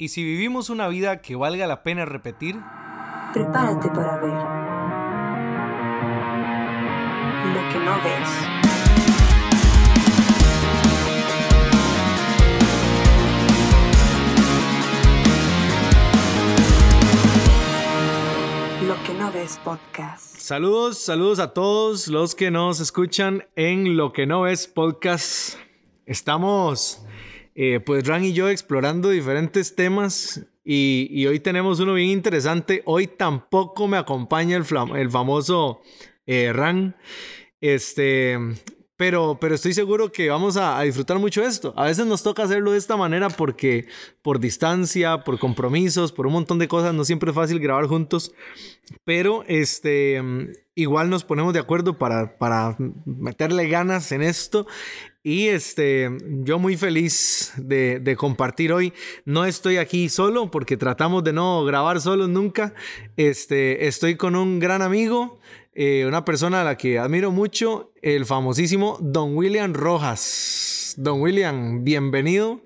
Y si vivimos una vida que valga la pena repetir, prepárate para ver lo que no ves. Lo que no ves podcast. Saludos, saludos a todos los que nos escuchan en Lo que no ves podcast. Estamos, eh, pues Ran y yo explorando diferentes temas y, hoy tenemos uno bien interesante. Hoy tampoco me acompaña el, famoso eh, Ran. Este, pero, pero estoy seguro que vamos a, disfrutar mucho esto. A veces nos toca hacerlo de esta manera porque por distancia, por compromisos, por un montón de cosas, no siempre es fácil grabar juntos. Pero este, igual nos ponemos de acuerdo para, para meterle ganas en esto. Y este, yo muy feliz de, compartir hoy. No estoy aquí solo porque tratamos de no grabar solos nunca. Este, estoy con un gran amigo eh, una persona a la que admiro mucho, el famosísimo Don William Rojas. Don William, bienvenido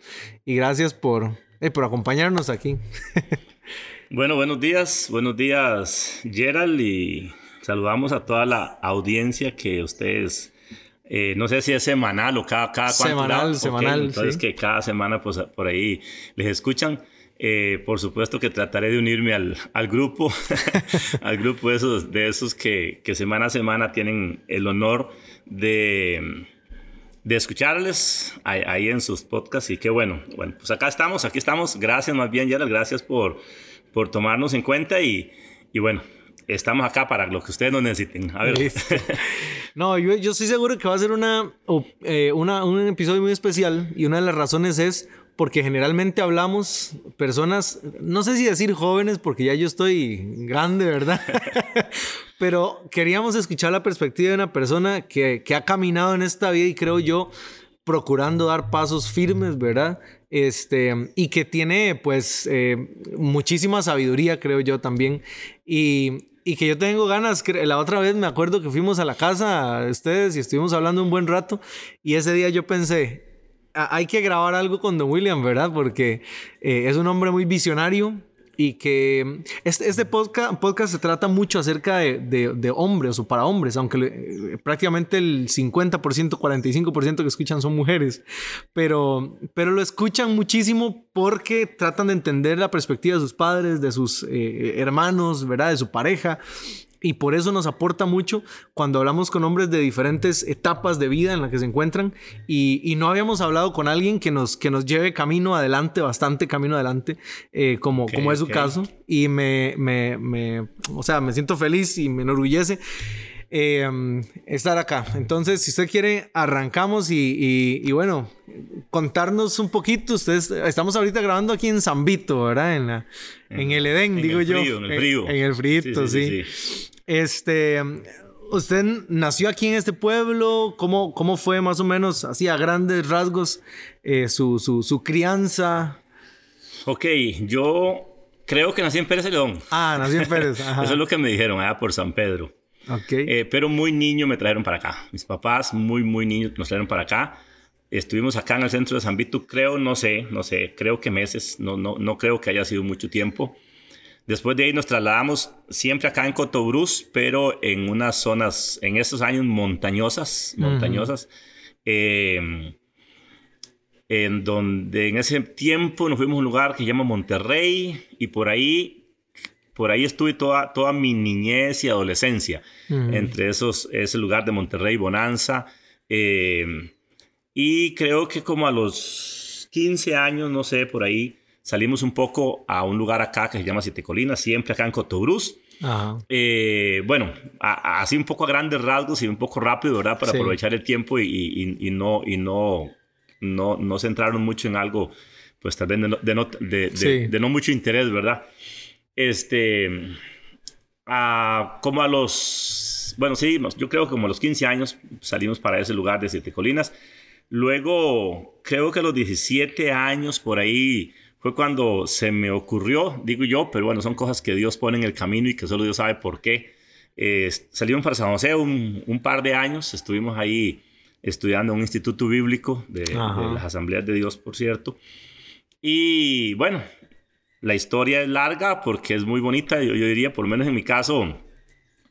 y gracias por, eh, por acompañarnos aquí. bueno, buenos días, buenos días Gerald y saludamos a toda la audiencia que ustedes, eh, no sé si es semanal o cada, cada Semanal, semanal. Entonces que cada semana pues, por ahí les escuchan. Eh, por supuesto que trataré de unirme al, al grupo, al grupo de esos, de esos que, que, semana a semana tienen el honor de, de escucharles ahí, en sus podcasts. Y qué bueno, bueno, pues acá estamos, aquí estamos. Gracias más bien, Gerald, gracias por, por tomarnos en cuenta y, y bueno, estamos acá para lo que ustedes nos necesiten. A ver. No, yo, yo, estoy seguro que va a ser una, eh, una, un episodio muy especial y una de las razones es porque generalmente hablamos personas, no sé si decir jóvenes, porque ya yo estoy grande, ¿verdad? Pero queríamos escuchar la perspectiva de una persona que, que, ha caminado en esta vida y creo yo procurando dar pasos firmes, ¿verdad? Este, y que tiene pues eh, muchísima sabiduría, creo yo también. Y, y que yo tengo ganas, la otra vez me acuerdo que fuimos a la casa de ustedes y estuvimos hablando un buen rato y ese día yo pensé, hay que grabar algo con Don William, ¿verdad? Porque eh, es un hombre muy visionario y que este, este podcast, podcast, se trata mucho acerca de, de, hombres o para hombres, aunque eh, prácticamente el 50%, 45% que escuchan son mujeres, pero, pero lo escuchan muchísimo porque tratan de entender la perspectiva de sus padres, de sus eh, hermanos, ¿verdad? De su pareja y por eso nos aporta mucho cuando hablamos con hombres de diferentes etapas de vida en las que se encuentran y, no habíamos hablado con alguien que nos, que nos lleve camino adelante, bastante camino adelante, eh, como, como es su caso. Y me, me, me, o sea, me siento feliz y me enorgullece. Eh, estar acá. Entonces, si usted quiere, arrancamos y, y, bueno, contarnos un poquito. Ustedes, estamos ahorita grabando aquí en Zambito, ¿verdad? En, la, en el Edén, digo yo. En el frío. En, el frito, sí. Este, usted nació aquí en este pueblo, ¿cómo, cómo fue más o menos, así a grandes rasgos, eh, su, su, su, crianza? Ok, yo creo que nací en Pérez León. Ah, nací en Pérez. Eso es lo que me dijeron allá por San Pedro. Okay. Eh, pero muy niño me trajeron para acá. Mis papás, muy, muy niños, nos trajeron para acá. Estuvimos acá en el centro de San Vito, creo, no sé, no sé, creo que meses, no, no, no creo que haya sido mucho tiempo. Después de ahí nos trasladamos siempre acá en Cotobruz, pero en unas zonas, en esos años montañosas, montañosas, em, en donde en ese tiempo nos fuimos a un lugar que se llama Monterrey y por ahí, por ahí estuve toda, toda mi niñez y adolescencia, entre esos, ese lugar de Monterrey, Bonanza, em, y creo que como a los 15 años, no sé, por ahí, salimos un poco a un lugar acá que se llama Siete Colinas, siempre acá en Cotobruz. Eh, bueno, así un poco a grandes rasgos y un poco rápido, ¿verdad? Para aprovechar el tiempo y, y, no, y no, no, no centraron mucho en algo, pues tal vez de no, de, de, no mucho interés, ¿verdad? Este, como a los, bueno, sí, yo creo que como a los 15 años salimos para ese lugar de Siete Colinas. Luego, creo que a los 17 años por ahí fue cuando se me ocurrió, digo yo, pero bueno, son cosas que Dios pone en el camino y que solo Dios sabe por qué. Eh, salimos para San José un, un, par de años, estuvimos ahí estudiando en un instituto bíblico de, las asambleas de Dios, por cierto. Y bueno, la historia es larga porque es muy bonita. Yo, yo diría, por lo menos en mi caso,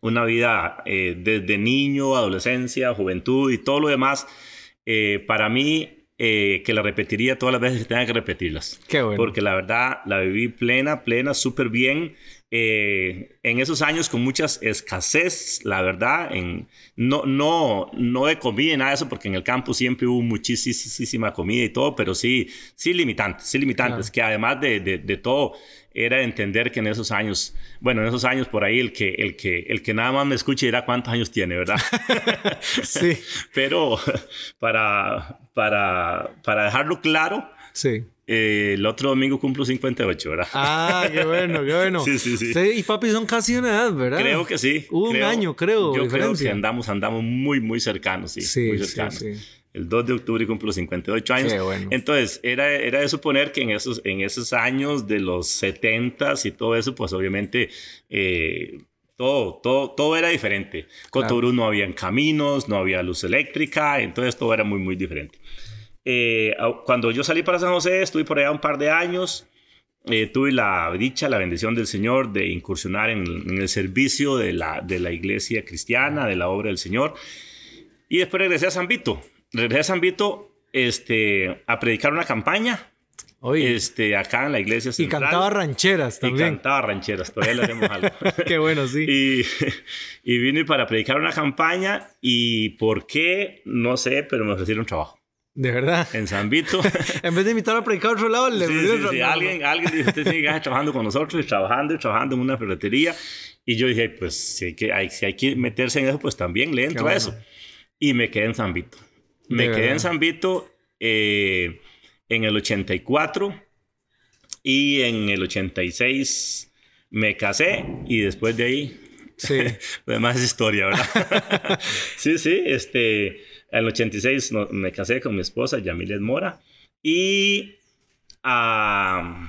una vida eh, desde niño, adolescencia, juventud y todo lo demás. Eh, para mí, eh, que la repetiría todas las veces que tenga que repetirlas. Qué bueno. Porque la verdad la viví plena, plena, súper bien. Eh, en esos años con muchas escasez, la verdad, en, no, no, no de comida y nada de eso, porque en el campo siempre hubo muchísima comida y todo, pero sí, sí limitantes, sí limitantes, que además de, de, de todo, era entender que en esos años, bueno, en esos años por ahí el que, el que, el que nada más me escuche dirá cuántos años tiene, ¿verdad? sí. Pero para, para, para dejarlo claro, sí. Eh, el otro domingo cumplo 58, ¿verdad? Ah, qué bueno, qué bueno. sí, sí, sí. Usted y papi son casi una edad, ¿verdad? Creo que sí. Creo, un año, creo. Yo diferencia. creo que andamos, andamos muy, muy cercanos, sí. Sí, muy cercanos. sí, sí. El 2 de octubre cumplo 58 años. Qué bueno. Entonces, era, era de suponer que en esos, en esos años de los 70 y todo eso, pues obviamente eh, todo, todo, todo era diferente. Claro. no había caminos, no había luz eléctrica, entonces todo era muy, muy diferente. Eh, cuando yo salí para San José, estuve por allá un par de años. Eh, tuve la dicha, la bendición del Señor de incursionar en, en, el servicio de la, de la iglesia cristiana, de la obra del Señor. Y después regresé a San Vito. Regresé a San Vito este, a predicar una campaña. Oye. Este, acá en la iglesia central. Y cantaba rancheras también. Y cantaba rancheras, todavía le hacemos algo. Qué bueno, sí. Y, y vine para predicar una campaña y por qué, no sé, pero me ofrecieron trabajo. De verdad. En San Vito. en vez de invitar a predicar a otro lado, le sí, sí, sí. Alguien, alguien dice, usted sigue trabajando con nosotros, y trabajando y trabajando en una ferretería. Y yo dije, pues si hay que, hay, si hay que meterse en eso, pues también le entro bueno. a eso. Y me quedé en San Vito. Me quedé en San Vito eh, en el 84 y en el 86 me casé y después de ahí... Sí. lo demás es historia, ¿verdad? sí, sí, este... En el 86 no, me casé con mi esposa, Yamilet Mora. Y. Uh,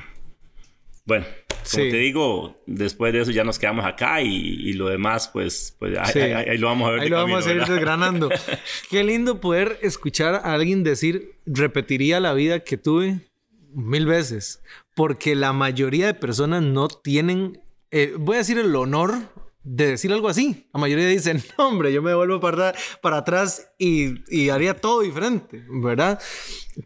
bueno, como sí. te digo, después de eso ya nos quedamos acá y, y lo demás, pues, pues sí. ahí, ahí, ahí, lo vamos a ver. Ahí lo camino, vamos a ir ¿verdad? desgranando. Qué lindo poder escuchar a alguien decir, repetiría la vida que tuve mil veces. Porque la mayoría de personas no tienen, eh, voy a decir el honor de decir algo así. La mayoría dicen, no, hombre, yo me vuelvo para, para atrás y, y, haría todo diferente, ¿verdad?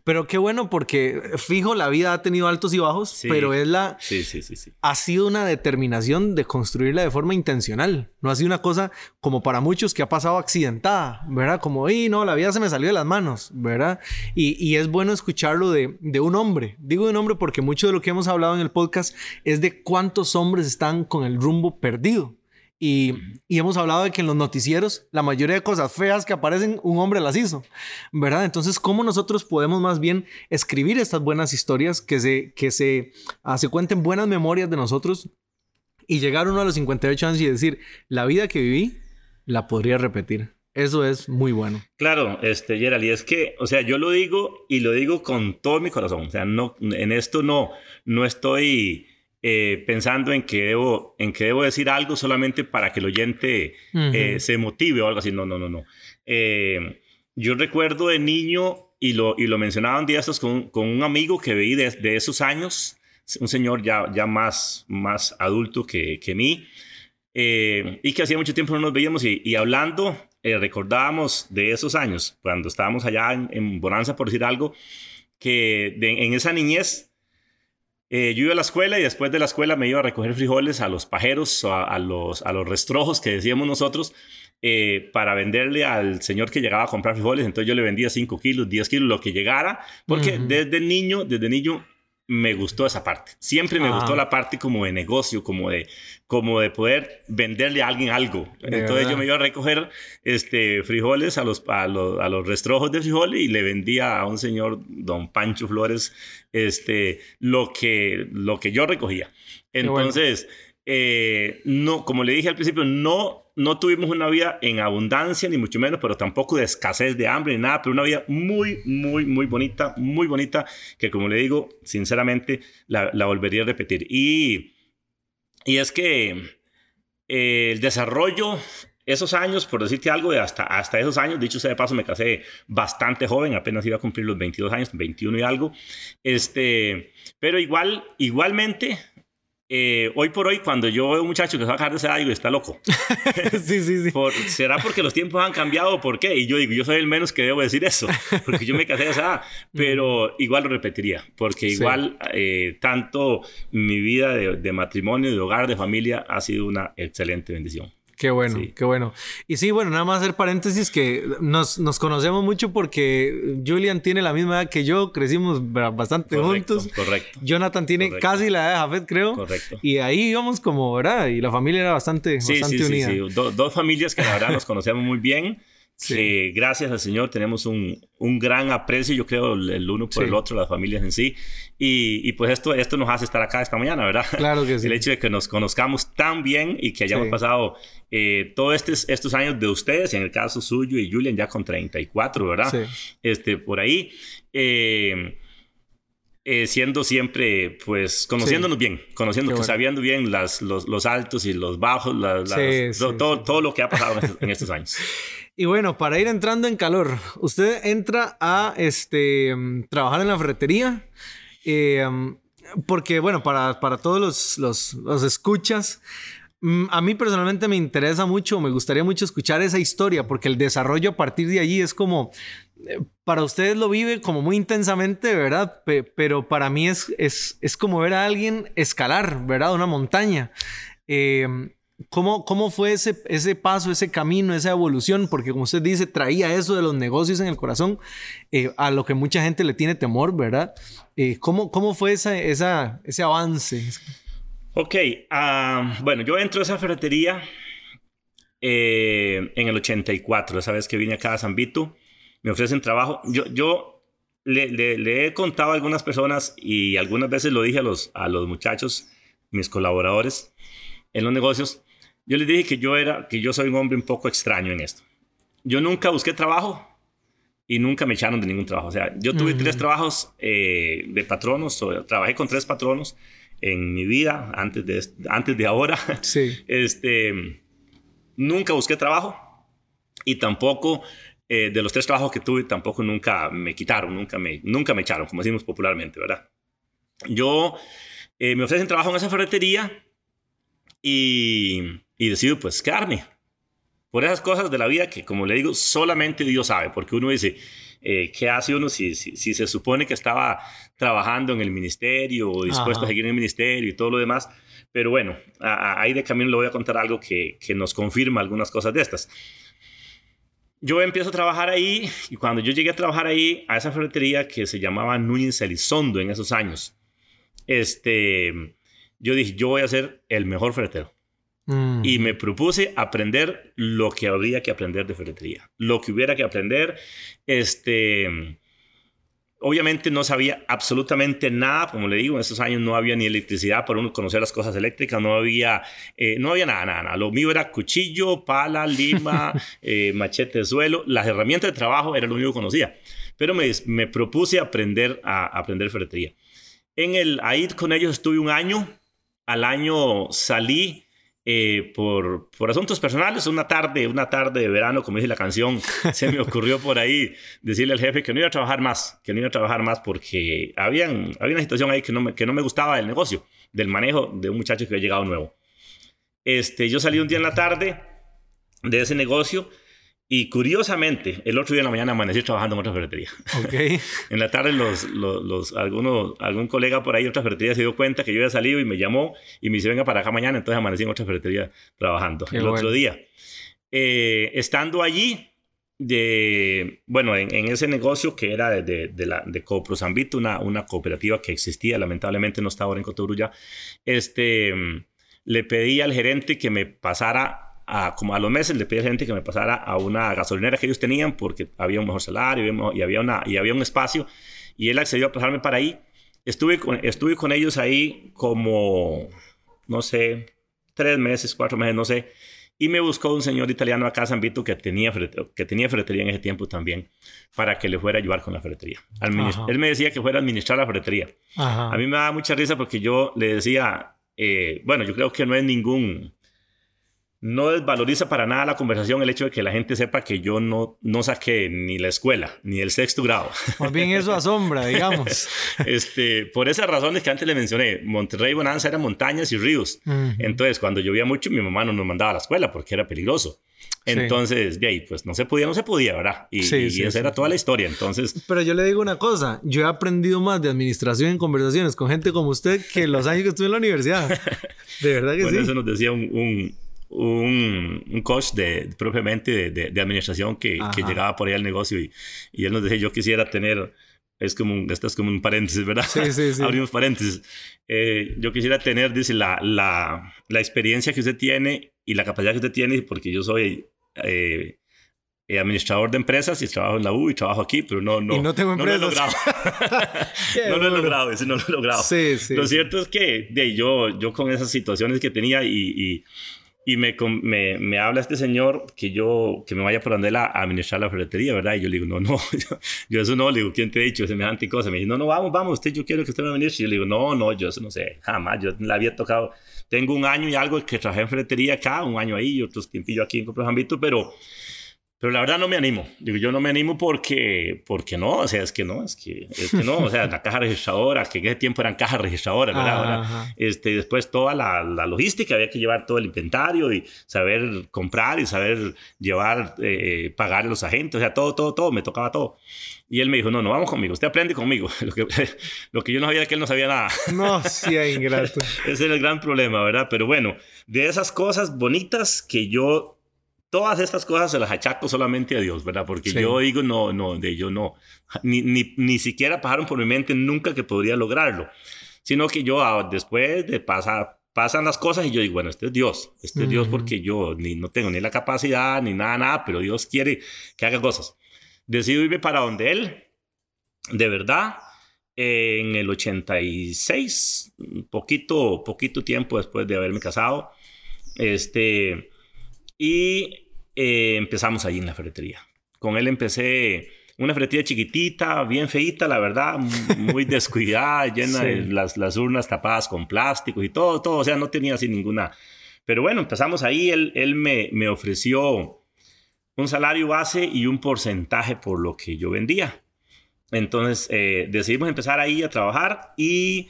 Pero qué bueno porque, fijo, la vida ha tenido altos y bajos, sí. pero es la... Sí, sí, sí, sí. Ha sido una determinación de construirla de forma intencional. No ha sido una cosa como para muchos que ha pasado accidentada, ¿verdad? Como, y no, la vida se me salió de las manos, ¿verdad? Y, y es bueno escucharlo de, de un hombre. Digo de un hombre porque mucho de lo que hemos hablado en el podcast es de cuántos hombres están con el rumbo perdido. Y, y, hemos hablado de que en los noticieros la mayoría de cosas feas que aparecen un hombre las hizo, ¿verdad? Entonces, ¿cómo nosotros podemos más bien escribir estas buenas historias que se, que se, uh, se cuenten buenas memorias de nosotros y llegar uno a los 58 años y decir, la vida que viví la podría repetir? Eso es muy bueno. Claro, este, Gerald, y es que, o sea, yo lo digo y lo digo con todo mi corazón. O sea, no, en esto no, no estoy eh, pensando en que, debo, en que debo decir algo solamente para que el oyente uh -huh. eh, se motive o algo así. No, no, no, no. Eh, yo recuerdo de niño, y lo, y lo mencionaba un día estos con, con un amigo que veí de, de, esos años, un señor ya, ya más, más adulto que, que mí, y que hacía mucho tiempo no nos veíamos y, y hablando, recordábamos de esos años, cuando estábamos allá en, en Bonanza, por decir algo, que de, en esa niñez eh, yo iba a la escuela y después de la escuela me iba a recoger frijoles a los pajeros, a, a los, a los restrojos que decíamos nosotros, eh, para venderle al señor que llegaba a comprar frijoles. Entonces yo le vendía 5 kilos, 10 kilos, lo que llegara, porque uh -huh. desde niño, desde niño me gustó esa parte. Siempre me ah. gustó la parte como de negocio, como de, como de poder venderle a alguien algo. De Entonces verdad. yo me iba a recoger este, frijoles a los, a, los, a los restrojos de frijoles y le vendía a un señor, don Pancho Flores, este, lo, que, lo que yo recogía. Entonces, bueno. eh, no, como le dije al principio, no no tuvimos una vida en abundancia, ni mucho menos, pero tampoco de escasez de hambre ni nada, pero una vida muy, muy, muy bonita, muy bonita, que como le digo, sinceramente, la, volvería a repetir. Y, y es que eh, el desarrollo esos años, por decirte algo, de hasta, hasta esos años, dicho sea de paso, me casé bastante joven, apenas iba a cumplir los 22 años, 21 y algo. Este, pero igual, igualmente, eh, hoy por hoy, cuando yo veo un muchacho que se va a dejar de esa digo, está loco. sí, sí, sí. ¿Será porque los tiempos han cambiado o por qué? Y yo digo, yo soy el menos que debo decir eso, porque yo me casé de esa edad, pero igual lo repetiría, porque igual eh, tanto mi vida de, de matrimonio, de hogar, de familia ha sido una excelente bendición. Qué bueno, qué bueno. Y sí, bueno, nada más hacer paréntesis que nos, nos, conocemos mucho porque Julian tiene la misma edad que yo, crecimos bastante juntos. Correcto. Jonathan tiene casi la edad de Jafet, creo. Correcto. Y ahí íbamos como, ¿verdad? Y la familia era bastante, sí, bastante sí, unida. Sí, sí. dos familias que la verdad nos conocemos muy bien. Sí. gracias al Señor tenemos un, un, gran aprecio, yo creo, el uno por el otro, las familias en sí. Y, y, pues esto, esto nos hace estar acá esta mañana, ¿verdad? Claro que sí. El hecho de que nos conozcamos tan bien y que hayamos pasado eh, todos estos, estos años de ustedes, en el caso suyo y Julian ya con 34, ¿verdad? Sí. Este, por ahí. Eh, eh, siendo siempre, pues, conociéndonos sí. bien, conociendo, bueno. sabiendo bien las, los, los, altos y los bajos, las, las, sí, todo, sí, todo, lo que ha pasado en estos años. Y bueno, para ir entrando en calor, usted entra a este, trabajar en la ferretería, eh, porque, bueno, para, para todos los, los, los escuchas, mm, a mí personalmente me interesa mucho, me gustaría mucho escuchar esa historia, porque el desarrollo a partir de allí es como, eh, para ustedes lo vive como muy intensamente, ¿verdad? Pe pero para mí es, es, es, como ver a alguien escalar, ¿verdad? Una montaña. Eh, ¿Cómo, ¿Cómo fue ese, ese paso, ese camino, esa evolución? Porque como usted dice, traía eso de los negocios en el corazón, eh, a lo que mucha gente le tiene temor, ¿verdad? Eh, ¿cómo, ¿Cómo fue esa, esa, ese avance? Ok, uh, bueno, yo entro a esa ferretería eh, en el 84, esa vez que vine acá a San Vito, me ofrecen trabajo. Yo, yo le, le, le, he contado a algunas personas y algunas veces lo dije a los, a los muchachos, mis colaboradores en los negocios, yo les dije que yo era, que yo soy un hombre un poco extraño en esto. Yo nunca busqué trabajo y nunca me echaron de ningún trabajo. O sea, yo tuve uh -huh. tres trabajos eh, de patronos, o, trabajé con tres patronos en mi vida antes de, antes de ahora. Sí. Este, nunca busqué trabajo y tampoco eh, de los tres trabajos que tuve, tampoco nunca me quitaron, nunca me, nunca me echaron, como decimos popularmente, ¿verdad? Yo eh, me ofrecen trabajo en esa ferretería y, y decido pues quedarme. Por esas cosas de la vida que, como le digo, solamente Dios sabe, porque uno dice, eh, ¿qué hace uno si, si, si, se supone que estaba trabajando en el ministerio o dispuesto Ajá. a seguir en el ministerio y todo lo demás? Pero bueno, ahí de camino le voy a contar algo que, que nos confirma algunas cosas de estas. Yo empiezo a trabajar ahí y cuando yo llegué a trabajar ahí, a esa ferretería que se llamaba Núñez Elizondo en esos años, este, yo dije, yo voy a ser el mejor ferretero. Mm. Y me propuse aprender lo que habría que aprender de ferretería. Lo que hubiera que aprender. Este, obviamente no sabía absolutamente nada. Como le digo, en esos años no había ni electricidad para uno conocer las cosas eléctricas. No había, eh, no había nada, nada, nada. Lo mío era cuchillo, pala, lima, eh, machete de suelo. Las herramientas de trabajo era lo único que conocía. Pero me, me propuse aprender a, a aprender ferretería. En el, ahí con ellos estuve un año al año salí eh, por, por asuntos personales, una tarde, una tarde de verano, como dice la canción, se me ocurrió por ahí decirle al jefe que no iba a trabajar más, que no iba a trabajar más porque habían, había una situación ahí que no, me, que no me gustaba del negocio, del manejo de un muchacho que había llegado nuevo. Este, yo salí un día en la tarde de ese negocio y curiosamente, el otro día en la mañana amanecí trabajando en otra ferretería. Okay. en la tarde, los, los, los, algunos, algún colega por ahí de otra ferretería se dio cuenta que yo había salido y me llamó y me dice, venga para acá mañana. Entonces amanecí en otra ferretería trabajando Qué el bueno. otro día. Eh, estando allí, de, bueno, en, en, ese negocio que era de, de, de la de Coprosambito, una, una cooperativa que existía, lamentablemente no está ahora en Cotobrú este, le pedí al gerente que me pasara a, como a los meses le pedí a gente que me pasara a una gasolinera que ellos tenían porque había un mejor salario y había, una, y había un espacio y él accedió a pasarme para ahí. Estuve con, estuve con ellos ahí como, no sé, tres meses, cuatro meses, no sé. Y me buscó un señor italiano acá, San Vito, que tenía, que tenía ferretería en ese tiempo también, para que le fuera a ayudar con la ferretería. Él me decía que fuera a administrar la ferretería. Ajá. A mí me daba mucha risa porque yo le decía, eh, bueno, yo creo que no es ningún no desvaloriza para nada la conversación el hecho de que la gente sepa que yo no, no saqué ni la escuela, ni el sexto grado. Más bien eso asombra, digamos. este, por esas razones que antes le mencioné, Monterrey Bonanza eran montañas y ríos. Entonces, cuando llovía mucho, mi mamá no nos mandaba a la escuela porque era peligroso. Entonces, de ahí, pues no se podía, no se podía, ¿verdad? Y, y esa era toda la historia. Entonces. Pero yo le digo una cosa: yo he aprendido más de administración en conversaciones con gente como usted que los años que estuve en la universidad. De verdad que bueno, sí. Eso nos decía un, un, un, coach de, propiamente de, de, administración que, que, llegaba por ahí al negocio y, y él nos decía: Yo quisiera tener. Es como un, esto es como un paréntesis, ¿verdad? Sí, sí, sí. Abrimos paréntesis. Eh, yo quisiera tener, dice, la, la, la experiencia que usted tiene y la capacidad que usted tiene, porque yo soy eh, eh, administrador de empresas y trabajo en la U y trabajo aquí, pero no, no, y no, tengo no lo he logrado. no lo he logrado, ese no lo he logrado. Sí, sí. Lo cierto es que de, yo, yo con esas situaciones que tenía y, y, y me, me, me, habla este señor que yo que me vaya por donde a administrar la ferretería, ¿verdad? Y yo le digo, no, no, yo, yo, eso no, le digo, ¿quién te ha dicho semejante cosa? Me dice, no, no, vamos, vamos, usted, yo quiero que usted me venir. Y yo le digo, no, no, yo eso no sé, jamás, yo la había tocado. Tengo un año y algo que trabajé en ferretería acá, un año ahí y otros tiempillo aquí en Compras Ambito, pero pero la verdad no me animo. Digo, yo no me animo porque, porque no, o sea, es que no, es que, es que no, o sea, la caja registradora, que en ese tiempo eran cajas registradoras, ¿verdad? Ajá. Este, después toda la, la, logística, había que llevar todo el inventario y saber comprar y saber llevar, eh, pagar a los agentes, o sea, todo, todo, todo, me tocaba todo. Y él me dijo, no, no, vamos conmigo, usted aprende conmigo. Lo que, lo que yo no sabía es que él no sabía nada. No, sí, ingrato. Ese era el gran problema, ¿verdad? Pero bueno, de esas cosas bonitas que yo todas estas cosas se las achaco solamente a Dios, ¿verdad? Porque sí. yo digo, no, no, de yo no, ni, ni, ni, siquiera pasaron por mi mente nunca que podría lograrlo, sino que yo ah, después de pasar, pasan las cosas y yo digo, bueno, este es Dios, este es Dios porque yo ni, no tengo ni la capacidad ni nada, nada, pero Dios quiere que haga cosas. Decido irme para donde Él, de verdad, en el 86, poquito, poquito tiempo después de haberme casado, este y eh, empezamos ahí en la ferretería. Con él empecé una ferretería chiquitita, bien feita, la verdad, muy descuidada, llena sí. de las, las, urnas tapadas con plásticos y todo, todo, o sea, no tenía así ninguna. Pero bueno, empezamos ahí, él, él me, me ofreció un salario base y un porcentaje por lo que yo vendía. Entonces eh, decidimos empezar ahí a trabajar y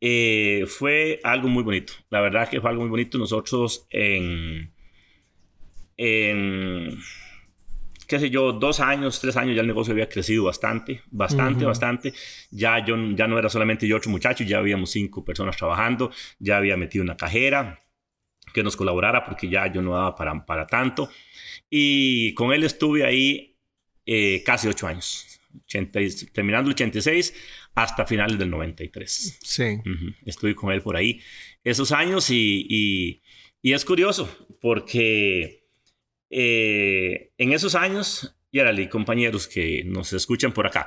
eh, fue algo muy bonito. La verdad que fue algo muy bonito. Nosotros en en, qué sé yo, dos años, tres años ya el negocio había crecido bastante, bastante, uh -huh. bastante. Ya, yo, ya no era solamente yo ocho muchachos, ya habíamos cinco personas trabajando, ya había metido una cajera que nos colaborara porque ya yo no daba para, para tanto. Y con él estuve ahí eh, casi ocho años, 80, terminando el 86 hasta finales del 93. Sí. Uh -huh. Estuve con él por ahí esos años y, y, y es curioso porque eh, en esos años, y compañeros que nos escuchan por acá,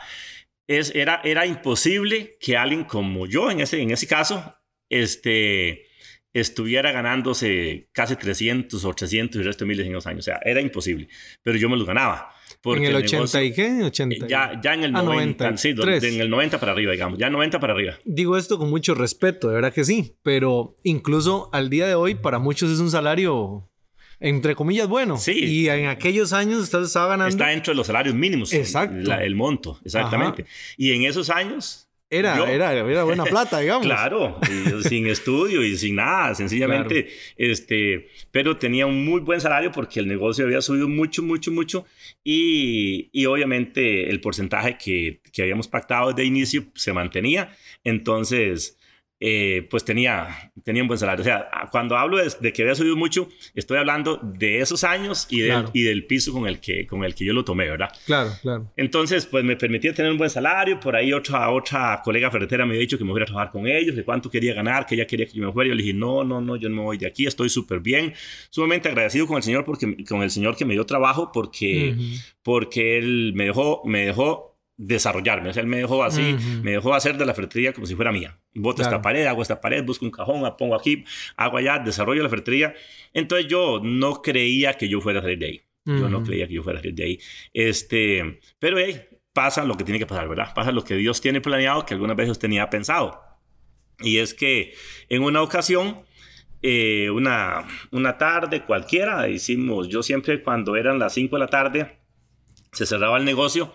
es, era, era imposible que alguien como yo, en ese, en ese caso, este, estuviera ganándose casi 300 o 300 y el resto de miles en los años. O sea, era imposible, pero yo me lo ganaba. ¿En el 80 negocio, y qué? 80 ya, ya en el ah, 90, 90 sí, en el 90 para arriba, digamos, ya 90 para arriba. Digo esto con mucho respeto, de verdad que sí, pero incluso al día de hoy para muchos es un salario entre comillas, bueno. Sí. Y en aquellos años usted estaba ganando. Está dentro de los salarios mínimos. Exacto. La, el monto, exactamente. Ajá. Y en esos años. Era, yo, era, era buena plata, digamos. claro, sin estudio y sin nada, sencillamente. Claro. Este, pero tenía un muy buen salario porque el negocio había subido mucho, mucho, mucho. Y, y obviamente el porcentaje que, que habíamos pactado desde inicio se mantenía. Entonces, eh, pues tenía, tenía un buen salario. O sea, cuando hablo de, de, que había subido mucho, estoy hablando de esos años y, del, claro. y del piso con el, que, con el que yo lo tomé, ¿verdad? Claro, claro. Entonces, pues me permitía tener un buen salario. Por ahí otra, otra colega ferretera me había dicho que me fuera a trabajar con ellos, de cuánto quería ganar, que ella quería que yo me fuera. Yo le dije, no, no, no, yo no me voy de aquí, estoy súper bien. Sumamente agradecido con el Señor, porque, con el Señor que me dio trabajo, porque, uh -huh. porque Él me dejó, me dejó desarrollarme. O sea, él me dejó así, uh -huh. me dejó hacer de la ferretería como si fuera mía. Boto claro. esta pared, hago esta pared, busco un cajón, la pongo aquí, hago allá, desarrollo la ferretería. Entonces yo no creía que yo fuera a salir de ahí. Uh -huh. Yo no creía que yo fuera a salir de ahí. Este, pero hey, pasa lo que tiene que pasar, ¿verdad? Pasa lo que Dios tiene planeado, que algunas veces tenía pensado. Y es que en una ocasión eh, una, una tarde cualquiera, hicimos, yo siempre cuando eran las 5 de la tarde, se cerraba el negocio,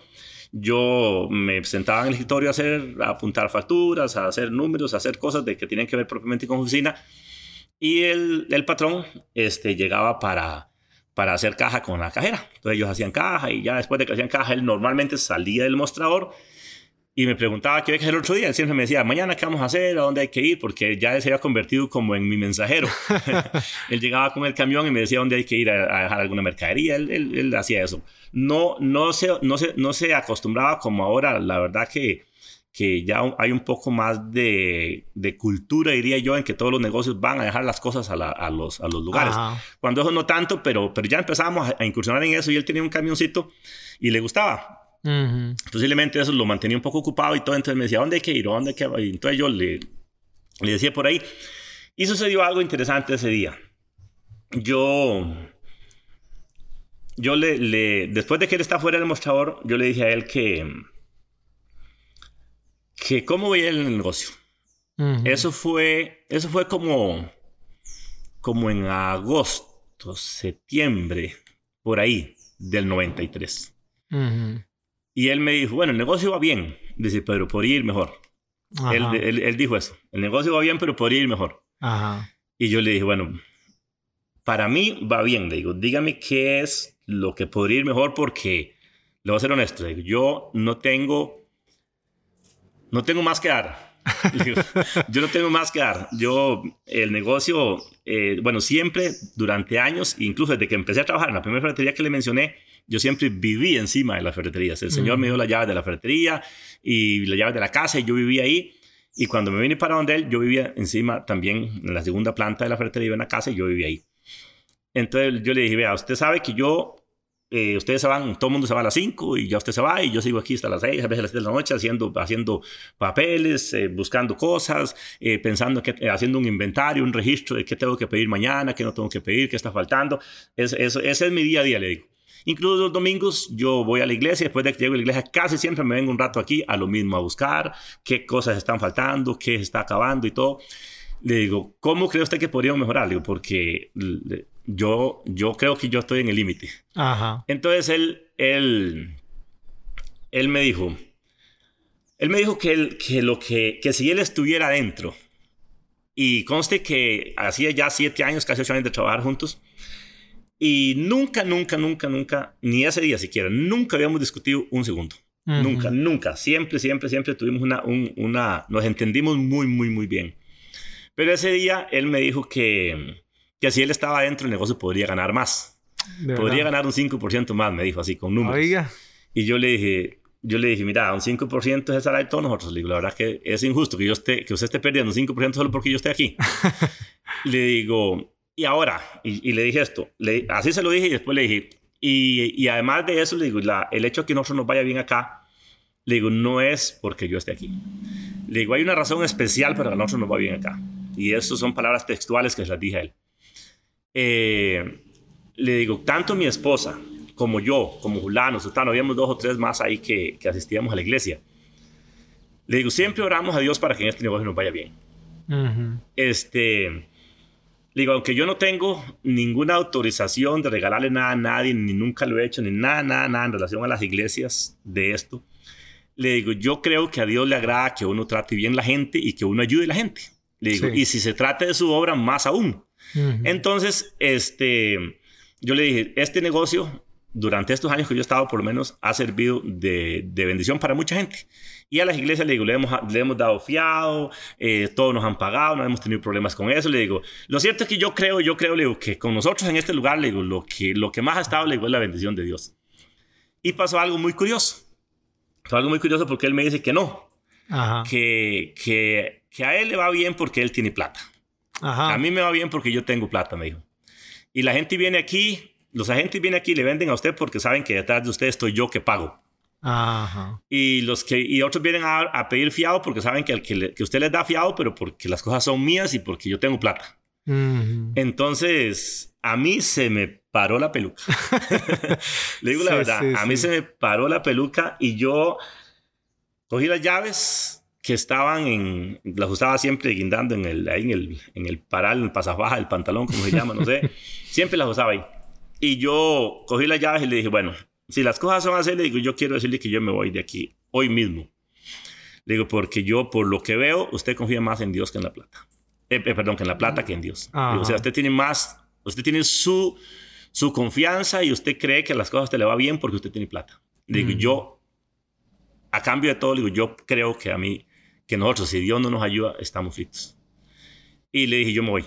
yo me sentaba en el escritorio a, hacer, a apuntar facturas, a hacer números, a hacer cosas de que tienen que ver propiamente con oficina, y el, el patrón este, llegaba para, para hacer caja con la cajera. Entonces ellos hacían caja y ya después de que hacían caja, él normalmente salía del mostrador y me preguntaba qué había que hacer el otro día. Él siempre me decía, mañana qué vamos a hacer, a dónde hay que ir, porque ya se había convertido como en mi mensajero. él llegaba con el camión y me decía dónde hay que ir a, dejar alguna mercadería. Él, él, hacía eso. No, no, se, no, se, no se acostumbraba como ahora. La verdad que, que ya hay un poco más de, de, cultura, diría yo, en que todos los negocios van a dejar las cosas a, a, los, a los, lugares. Cuando eso no tanto, pero, pero ya empezamos a, a incursionar en eso y él tenía un camioncito y le gustaba Posiblemente eso lo mantenía un poco ocupado y todo. Entonces me decía, ¿dónde hay que ir? ¿Dónde hay que ir? Entonces yo le, le decía por ahí. Y sucedió algo interesante ese día. Yo, yo le, le, después de que él está fuera del mostrador, yo le dije a él que, que cómo veía el negocio. Eso fue, eso fue como, como en agosto, septiembre, por ahí, del 93. Y él me dijo, bueno, el negocio va bien. Dice, pero podría ir mejor. Él, él, dijo eso. El negocio va bien, pero podría ir mejor. Ajá. Y yo le dije, bueno, para mí va bien. Le digo, dígame qué es lo que podría ir mejor porque, le voy a ser honesto, yo no tengo, no tengo más que dar. yo no tengo más que dar. Yo, el negocio, eh, bueno, siempre, durante años, incluso desde que empecé a trabajar en la primera ferretería que le mencioné, yo siempre viví encima de las ferreterías. El Señor me dio las llaves de la ferretería y las llaves de la casa y yo vivía ahí. Y cuando me vine para donde él, yo vivía encima también en la segunda planta de la ferretería, en la casa y yo vivía ahí. Entonces yo le dije, vea, usted sabe que yo, eh, ustedes se van, todo el mundo se va a las 5 y ya usted se va y yo sigo aquí hasta las 6, a veces a las 7 de la noche haciendo, haciendo papeles, eh, buscando cosas, eh, pensando, que, haciendo un inventario, un registro de qué tengo que pedir mañana, qué no tengo que pedir, qué está faltando. Es, ese es mi día a día, le digo. Incluso los domingos yo voy a la iglesia, después de que llego a la iglesia casi siempre me vengo un rato aquí a lo mismo, a buscar qué cosas están faltando, qué se está acabando y todo. Le digo, ¿cómo cree usted que podríamos mejorar? Le digo, porque yo, yo creo que yo estoy en el límite. Entonces él, él, él me dijo, él me dijo que, él, que, lo que, que si él estuviera adentro, y conste que hacía ya siete años, casi ocho años de trabajar juntos, y nunca, nunca, nunca, nunca, ni ese día siquiera, nunca habíamos discutido un segundo. Nunca, nunca. Siempre, siempre, siempre tuvimos una, una, nos entendimos muy, muy, muy bien. Pero ese día él me dijo que, que si él estaba dentro, el negocio podría ganar más. Podría ganar un 5% más, me dijo así, con números. Oiga. Y yo le dije, yo le dije, mira, un 5% es el salario de todos nosotros. Le digo, la verdad que es injusto que, yo esté, que usted esté perdiendo un 5% solo porque yo esté aquí. le digo, y ahora, y, le dije esto, le, así se lo dije y después le dije, y, y además de eso, le digo, la, el hecho de que nosotros nos vaya bien acá, le digo, no es porque yo esté aquí. Le digo, hay una razón especial para que a nosotros nos va bien acá. Y eso son palabras textuales que se las dije a él. Eh, le digo, tanto mi esposa como yo, como Julano, Sutano, habíamos dos o tres más ahí que, que asistíamos a la iglesia. Le digo, siempre oramos a Dios para que en este negocio nos vaya bien. Este, digo, aunque yo no tengo ninguna autorización de regalarle nada a nadie, ni nunca lo he hecho, ni nada, nada, nada en relación a las iglesias de esto, le digo, yo creo que a Dios le agrada que uno trate bien la gente y que uno ayude a la gente. Le digo, y si se trata de su obra, más aún. Entonces, este, yo le dije, este negocio, durante estos años que yo he estado, por lo menos, ha servido de, de bendición para mucha gente. Y a las iglesias le digo, le hemos, le hemos dado fiado, eh, todos nos han pagado, no hemos tenido problemas con eso. Le digo, lo cierto es que yo creo, yo creo, le digo, que con nosotros en este lugar, le digo, lo que, lo que más ha estado, le digo, es la bendición de Dios. Y pasó algo muy curioso. Pasó algo muy curioso porque él me dice que no. Que, que, que a él le va bien porque él tiene plata. A mí me va bien porque yo tengo plata, me dijo. Y la gente viene aquí, los agentes vienen aquí y le venden a usted porque saben que detrás de usted estoy yo que pago. Y, los que, y otros vienen a, pedir fiado porque saben que, que, que, usted les da fiado, pero porque las cosas son mías y porque yo tengo plata. Entonces, a mí se me paró la peluca. Le digo la verdad, a mí se me paró la peluca y yo cogí las llaves que estaban en, las usaba siempre guindando en el, ahí en el, en el paral, en el pasabaja del pantalón, como se llama, no sé. siempre las usaba ahí. Y yo cogí las llaves y le dije, bueno, si las cosas son así, le digo, yo quiero decirle que yo me voy de aquí hoy mismo. Le digo, porque yo, por lo que veo, usted confía más en Dios que en la plata. Eh, eh, perdón, que en la plata que en Dios. Digo, o sea, usted tiene más, usted tiene su, su confianza y usted cree que las cosas te le va bien porque usted tiene plata. Le digo, yo, a cambio de todo, le digo, yo creo que a mí, que nosotros, si Dios no nos ayuda, estamos fritos. Y le dije, yo me voy.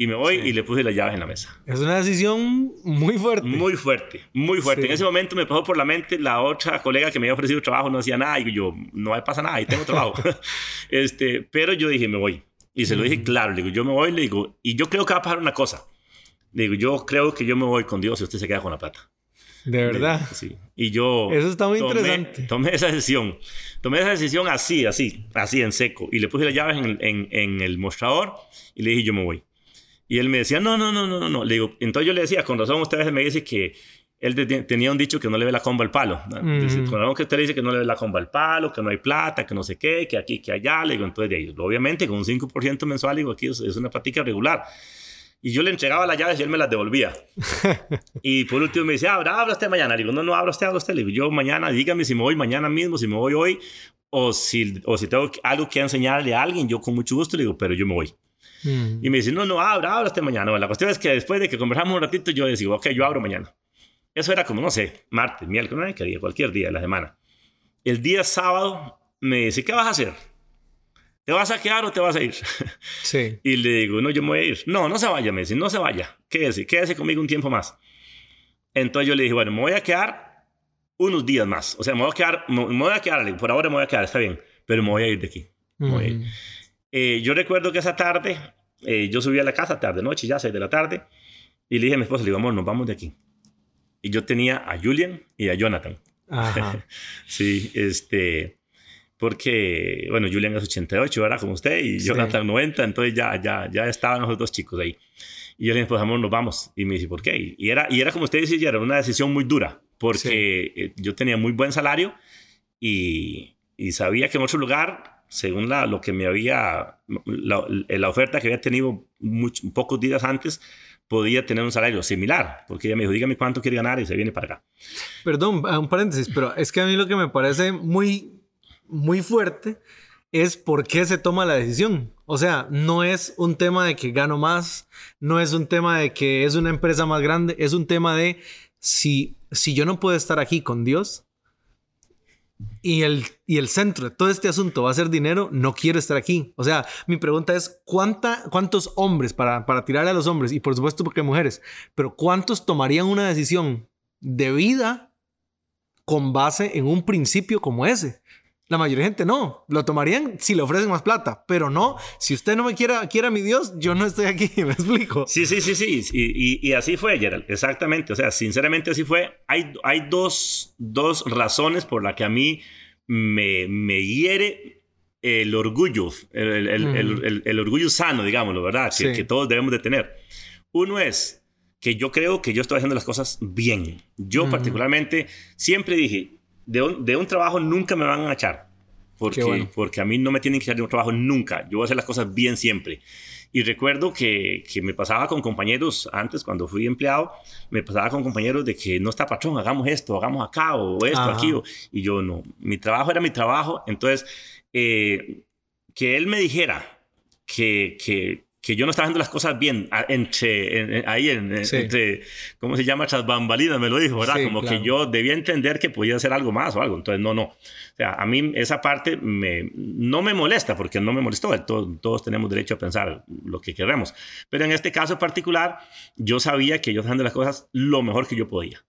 Y me voy y le puse las llaves en la mesa. Es una decisión muy fuerte. Muy fuerte, muy fuerte. En ese momento me pasó por la mente la otra colega que me había ofrecido trabajo, no hacía nada. Y yo, no me pasa nada, ahí tengo trabajo. este, pero yo dije, me voy. Y se lo dije claro, le digo, yo me voy, le digo, y yo creo que va a pasar una cosa. Le digo, yo creo que yo me voy con Dios y usted se queda con la plata. De verdad. sí. Y yo. Eso está muy interesante. Tomé esa decisión. Tomé esa decisión así, así, así en seco. Y le puse las llaves en, en, en el mostrador y le dije, yo me voy. Y él me decía, no, no, no, no, no. Le digo, entonces yo le decía, con razón, usted a veces me dice que él tenía un dicho que no le ve la comba al palo. con razón que usted le dice que no le ve la comba al palo, que no hay plata, que no sé qué, que aquí, que allá. Le digo, entonces, de ahí, obviamente, con un 5% mensual, digo, aquí es, una práctica regular. Y yo le entregaba las llaves y él me las devolvía. y por último me decía, abra, abra usted mañana. Le digo, no, no, abra usted, abra usted. Le digo, yo mañana, dígame si me voy mañana mismo, si me voy hoy, o si, o si tengo algo que enseñarle a alguien, yo con mucho gusto le digo, pero yo me voy. Mm. Y me dice, no, no, abra, abra este mañana. Bueno, la cuestión es que después de que conversamos un ratito, yo decía, ok, yo abro mañana. Eso era como, no sé, martes, miércoles, que día, cualquier día de la semana. El día sábado me dice, ¿qué vas a hacer? ¿Te vas a quedar o te vas a ir? Sí. Y le digo, no, yo me voy a ir. No, no se vaya, me dice, no se vaya. Quédese, quédese conmigo un tiempo más. Entonces yo le dije, bueno, me voy a quedar unos días más. O sea, me voy a quedar, me, voy a quedar, por ahora me voy a quedar, está bien, pero me voy a ir de aquí. Me voy a ir. Eh, yo recuerdo que esa tarde, eh, yo subí a la casa, tarde, noche, ya 6 de la tarde, y le dije a mi esposa, le digo, amor, nos vamos de aquí. Y yo tenía a Julian y a Jonathan. Ajá. sí, este, porque, bueno, Julian es 88, ¿verdad? Como usted, y Jonathan 90, entonces ya, ya, ya estaban los dos chicos ahí. Y yo le dije, pues amor, nos vamos. Y me dice, ¿por qué? Y era, y era como usted dice, ya era una decisión muy dura, porque eh, yo tenía muy buen salario y, y sabía que en otro lugar según la, lo que me había, la, la oferta que había tenido pocos días antes, podía tener un salario similar, porque ella me dijo, dígame cuánto quiere ganar y se viene para acá. Perdón, un paréntesis, pero es que a mí lo que me parece muy, muy fuerte es por qué se toma la decisión. O sea, no es un tema de que gano más, no es un tema de que es una empresa más grande, es un tema de si, si yo no puedo estar aquí con Dios, y el, y el centro de todo este asunto va a ser dinero, no quiero estar aquí. O sea, mi pregunta es, ¿cuánta, ¿cuántos hombres, para, para tirarle a los hombres, y por supuesto porque mujeres, pero cuántos tomarían una decisión de vida con base en un principio como ese? La mayoría de gente no. Lo tomarían si le ofrecen más plata, pero no. Si usted no me quiera, quiera mi Dios, yo no estoy aquí. ¿Me explico? Sí, sí, sí, sí. Y, y, así fue, Gerald. Exactamente. O sea, sinceramente así fue. Hay, hay dos, dos razones por las que a mí me, me hiere el orgullo, el, el, el, orgullo sano, digámoslo, ¿verdad? Que, que todos debemos de tener. Uno es que yo creo que yo estoy haciendo las cosas bien. Yo particularmente siempre dije, de un, de un trabajo nunca me van a echar. Porque, porque a mí no me tienen que echar de un trabajo nunca. Yo voy a hacer las cosas bien siempre. Y recuerdo que, que, me pasaba con compañeros antes, cuando fui empleado, me pasaba con compañeros de que no está patrón, hagamos esto, hagamos acá, o esto, aquí. y yo no, mi trabajo era mi trabajo. Entonces, eh, que él me dijera que, que, que yo no estaba haciendo las cosas bien entre, ahí en, entre, ¿cómo se llama? Tras bambalinas, me lo dijo, ¿verdad? Como que yo debía entender que podía hacer algo más o algo. Entonces, no, no. O sea, a mí esa parte me, no me molesta porque no me molestó. Todos, todos tenemos derecho a pensar lo que queremos. Pero en este caso particular, yo sabía que yo estaba haciendo las cosas lo mejor que yo podía.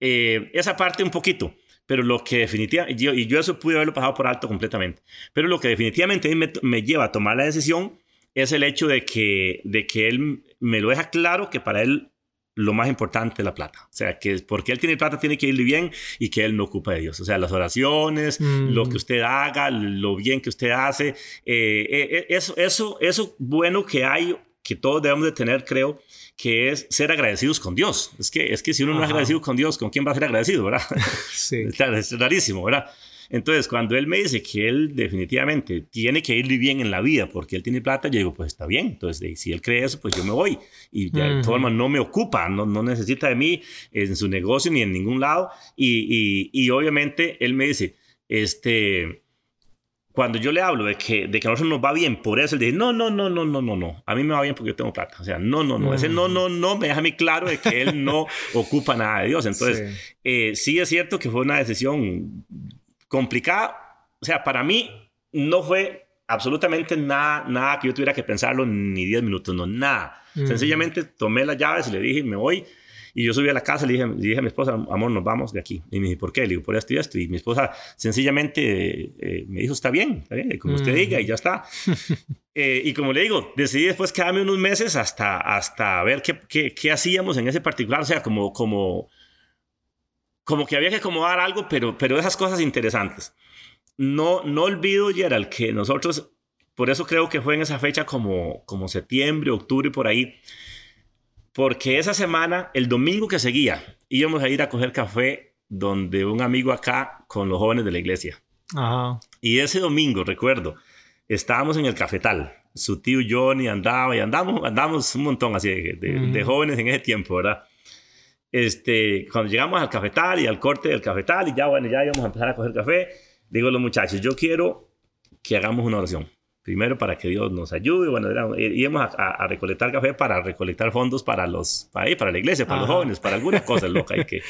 Eh, esa parte un poquito pero lo que definitivamente, yo, y yo eso pude haberlo pasado por alto completamente, pero lo que definitivamente me, me lleva a tomar la decisión es el hecho de que, de que él me lo deja claro que para él lo más importante es la plata. O sea, que porque él tiene plata tiene que irle bien y que él no ocupa de Dios. O sea, las oraciones, lo mm. que usted haga, lo bien que usted hace, eh, eh, eh, eso, eso, eso bueno que hay, que todos debemos de tener, creo, que es ser agradecidos con Dios. Es que, es que si uno no es agradecido con Dios, ¿con quién va a ser agradecido, verdad? Sí. es rarísimo, ¿verdad? Entonces, cuando él me dice que él definitivamente tiene que ir bien en la vida porque él tiene plata, yo digo, pues está bien. Entonces, si él cree eso, pues yo me voy. Y de todas formas no me ocupa, no, no, necesita de mí en su negocio ni en ningún lado. Y, y, y obviamente él me dice, este cuando yo le hablo de que, de que a nosotros nos va bien, por eso él dice, no, no, no, no, no, no, no, a mí me va bien porque yo tengo plata. O sea, no, no, no, ese no, no, no me deja a mí claro de que él no ocupa nada de Dios. Entonces, sí. Eh, sí es cierto que fue una decisión complicada. O sea, para mí no fue absolutamente nada, nada que yo tuviera que pensarlo ni 10 minutos, no, nada. Sencillamente tomé las llaves y le dije, me voy. Y yo subí a la casa le dije, le dije a mi esposa, amor, nos vamos de aquí. Y me dije, ¿por qué? Le digo, por esto y esto. Y mi esposa sencillamente eh, me dijo, está bien, está bien, como usted diga, y ya está. eh, y como le digo, decidí después quedarme unos meses hasta, hasta ver qué, qué, qué, hacíamos en ese particular. O sea, como, como, como que había que acomodar algo, pero, pero esas cosas interesantes. No, no olvido, Gerald, que nosotros, por eso creo que fue en esa fecha como, como septiembre, octubre, por ahí, porque esa semana, el domingo que seguía, íbamos a ir a coger café donde un amigo acá con los jóvenes de la iglesia. Ajá. Y ese domingo, recuerdo, estábamos en el cafetal. Su tío Johnny andaba y andamos, andamos un montón así de, de, uh -huh. de, jóvenes en ese tiempo, ¿verdad? Este, cuando llegamos al cafetal y al corte del cafetal y ya, bueno, ya íbamos a empezar a coger café, digo a los muchachos, yo quiero que hagamos una oración. Primero para que Dios nos ayude. Bueno, era, íbamos a, a, a, recolectar café para recolectar fondos para los, para, ahí, para la iglesia, para Ajá. los jóvenes, para algunas cosas locas. y, que,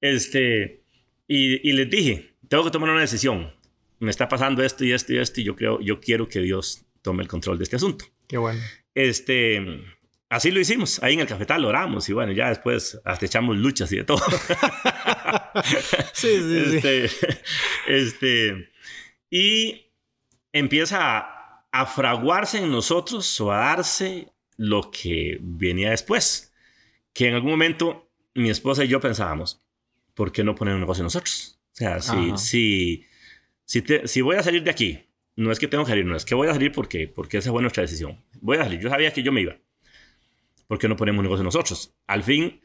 este, y, y, les dije, tengo que tomar una decisión. Me está pasando esto y esto y esto y yo creo, yo quiero que Dios tome el control de este asunto. Qué bueno. Este, así lo hicimos. Ahí en el cafetal oramos y bueno, ya después hasta echamos luchas y de todo. sí, sí, este, sí. Este, y empieza a, a, fraguarse en nosotros o a darse lo que venía después. Que en algún momento mi esposa y yo pensábamos, ¿por qué no poner un negocio nosotros? O sea, si, si, si, te, si, voy a salir de aquí, no es que tengo que salir, no es que voy a salir porque, porque esa fue nuestra decisión. Voy a salir, yo sabía que yo me iba. ¿Por qué no ponemos un negocio nosotros? Al fin,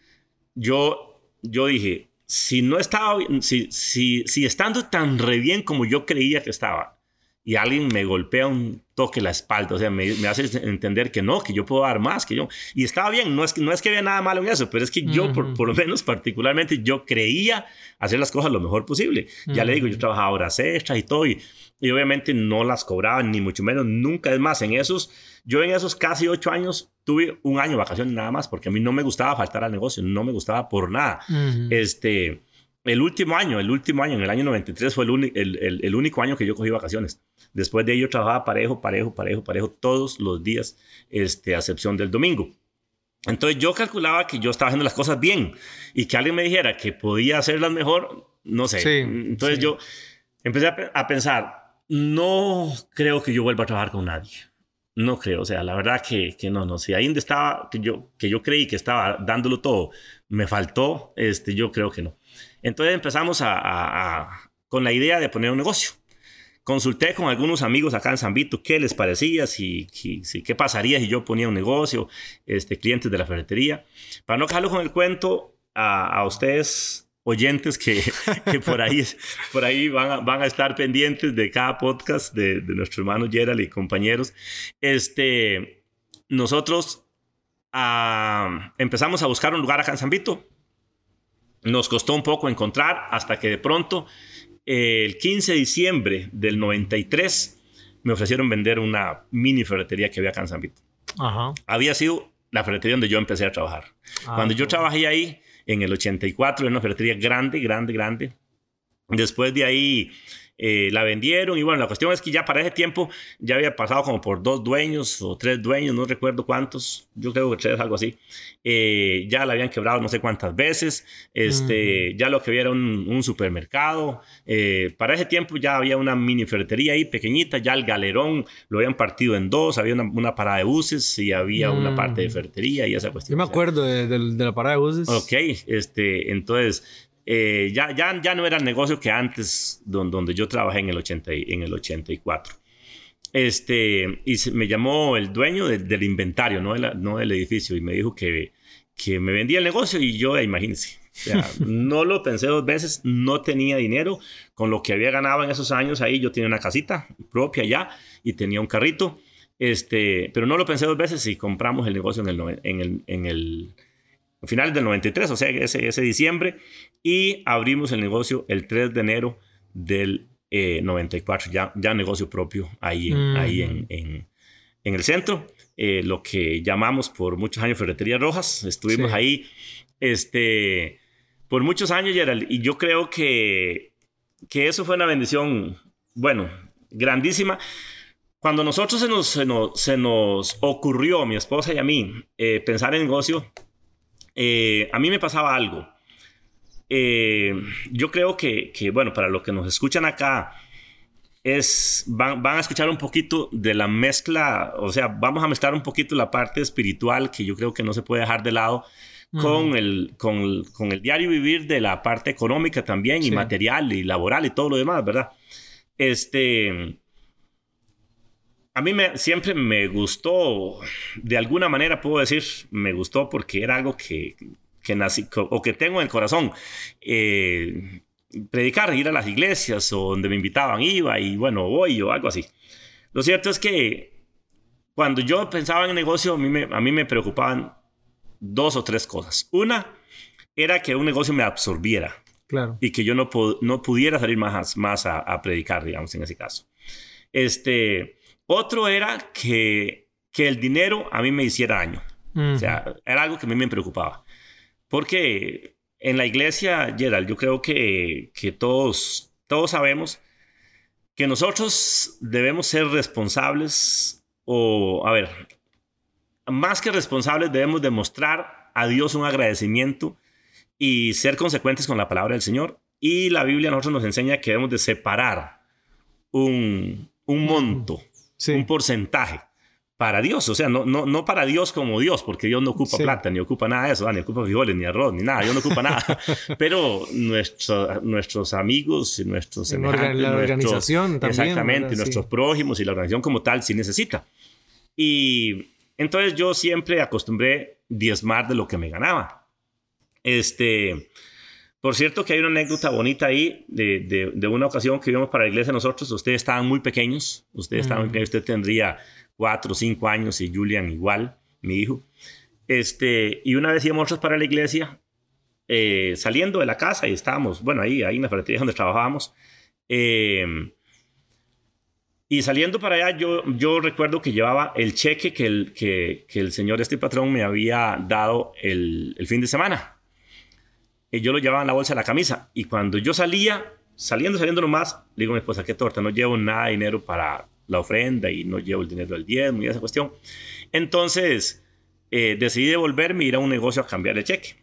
yo, yo dije, si no estaba, si, si, si estando tan re bien como yo creía que estaba, y alguien me golpea un toque la espalda, o sea, me, me, hace entender que no, que yo puedo dar más, que yo... Y estaba bien, no es, no es que había nada malo en eso, pero es que yo, uh -huh. por, por, lo menos particularmente, yo creía hacer las cosas lo mejor posible. Uh -huh. Ya le digo, yo trabajaba horas extras y todo, y, y, obviamente no las cobraba, ni mucho menos, nunca. Es más, en esos, yo en esos casi ocho años tuve un año de vacaciones nada más, porque a mí no me gustaba faltar al negocio, no me gustaba por nada. Uh -huh. Este el último año, el último año, en el año 93, fue el, el, el, el, único año que yo cogí vacaciones. Después de ello trabajaba parejo, parejo, parejo, parejo todos los días, este, a excepción del domingo. Entonces yo calculaba que yo estaba haciendo las cosas bien y que alguien me dijera que podía hacerlas mejor, no sé. Sí, Entonces sí. yo empecé a, a, pensar, no creo que yo vuelva a trabajar con nadie. No creo, o sea, la verdad que, que no, no. Si ahí donde estaba, que yo, que yo creí que estaba dándolo todo, me faltó, este, yo creo que no. Entonces empezamos a, a, a, con la idea de poner un negocio. Consulté con algunos amigos acá en San Vito qué les parecía, si, si, qué pasaría si yo ponía un negocio, este, clientes de la ferretería. Para no dejarlo con el cuento a, a ustedes oyentes que, que, por ahí, van, a, a estar pendientes de cada podcast de, de nuestro hermano Gerald y compañeros. Este, nosotros uh, empezamos a buscar un lugar acá en San Vito. Nos costó un poco encontrar hasta que de pronto el 15 de diciembre del 93 me ofrecieron vender una mini ferretería que había acá en San Vito. Ajá. Había sido la ferretería donde yo empecé a trabajar. Ah, Cuando yo trabajé ahí, en el 84, en una ferretería grande, grande, grande. Después de ahí eh, la vendieron y bueno, la cuestión es que ya para ese tiempo ya había pasado como por dos dueños o tres dueños, no recuerdo cuántos, yo creo que tres, algo así. Eh, ya la habían quebrado no sé cuántas veces, este, ya lo que había era un, un supermercado. Eh, para ese tiempo ya había una mini ferretería ahí pequeñita, ya el galerón lo habían partido en dos, había una, una parada de buses y había una parte de ferretería y esa cuestión. Yo me acuerdo de, de, de la parada de buses. Ok, este, entonces eh, ya, ya, ya no era el negocio que antes, donde, donde yo trabajé en el, 80, en el 84. Este, y se, me llamó el dueño de, del inventario, no, de la, no del edificio, y me dijo que, que me vendía el negocio y yo, imagínense, sea, no lo pensé dos veces, no tenía dinero. Con lo que había ganado en esos años ahí, yo tenía una casita propia ya y tenía un carrito. Este, pero no lo pensé dos veces y compramos el negocio en el, en el, en el final del 93, o sea, ese, ese diciembre, y abrimos el negocio el 3 de enero del 94, eh, ya, ya negocio propio ahí, en, ahí en, en, en, el centro, eh, lo que llamamos por muchos años Ferretería Rojas, estuvimos ahí este, por muchos años, Gerald, y yo creo que, que eso fue una bendición, bueno, grandísima. Cuando nosotros se nos, se nos, se nos ocurrió, mi esposa y a mí, eh, pensar en negocio, a mí me pasaba algo. Eh, yo creo que, que, bueno, para los que nos escuchan acá, es, van, van, a escuchar un poquito de la mezcla, o sea, vamos a mezclar un poquito la parte espiritual que yo creo que no se puede dejar de lado con, el, con, con, el diario vivir de la parte económica también y material y laboral y todo lo demás, ¿verdad? Este, a mí me, siempre me gustó, de alguna manera puedo decir, me gustó porque era algo que, que nací, o que tengo en el corazón. Eh, predicar, ir a las iglesias o donde me invitaban, iba y bueno, voy o algo así. Lo cierto es que cuando yo pensaba en el negocio, a mí me, a mí me preocupaban dos o tres cosas. Una era que un negocio me absorbiera. Claro. Y que yo no, no pudiera salir más, más a, a, predicar, digamos, en ese caso. Este, otro era que, que el dinero a mí me hiciera daño. O sea, era algo que a mí me preocupaba. Porque en la iglesia, Gerald, yo creo que, que todos, todos sabemos que nosotros debemos ser responsables o, a ver, más que responsables debemos demostrar a Dios un agradecimiento y ser consecuentes con la palabra del Señor. Y la Biblia a nosotros nos enseña que debemos de separar un, un monto, un porcentaje para Dios, o sea, no, no, no para Dios como Dios, porque Dios no ocupa plata, ni ocupa nada de eso, ni ocupa frijoles, ni arroz, ni nada, Dios no ocupa nada. Pero nuestro, nuestros amigos y nuestros semejantes, la organización también. Exactamente, nuestros prójimos y la organización como tal sí necesita. Y entonces yo siempre acostumbré diezmar de lo que me ganaba. Este, por cierto que hay una anécdota bonita ahí de, de, de una ocasión que vimos para la iglesia nosotros, ustedes estaban muy pequeños, ustedes estaban muy pequeños, usted tendría cuatro o cinco años y Julian igual, mi hijo. Este, y una vez íbamos para la iglesia, eh, saliendo de la casa y estábamos, bueno, ahí, ahí en la ferretería donde trabajábamos. Em, y saliendo para allá, yo, yo recuerdo que llevaba el cheque que el, que, que el señor, este patrón, me había dado el, el, fin de semana. Yo lo llevaba en la bolsa de la camisa. Y cuando yo salía, saliendo, saliendo nomás, le digo a mi esposa, qué torta, no llevo nada de dinero para, la ofrenda y no llevo el dinero del diezmo y esa cuestión. Entonces, eh, decidí devolverme y ir a un negocio a cambiar el cheque.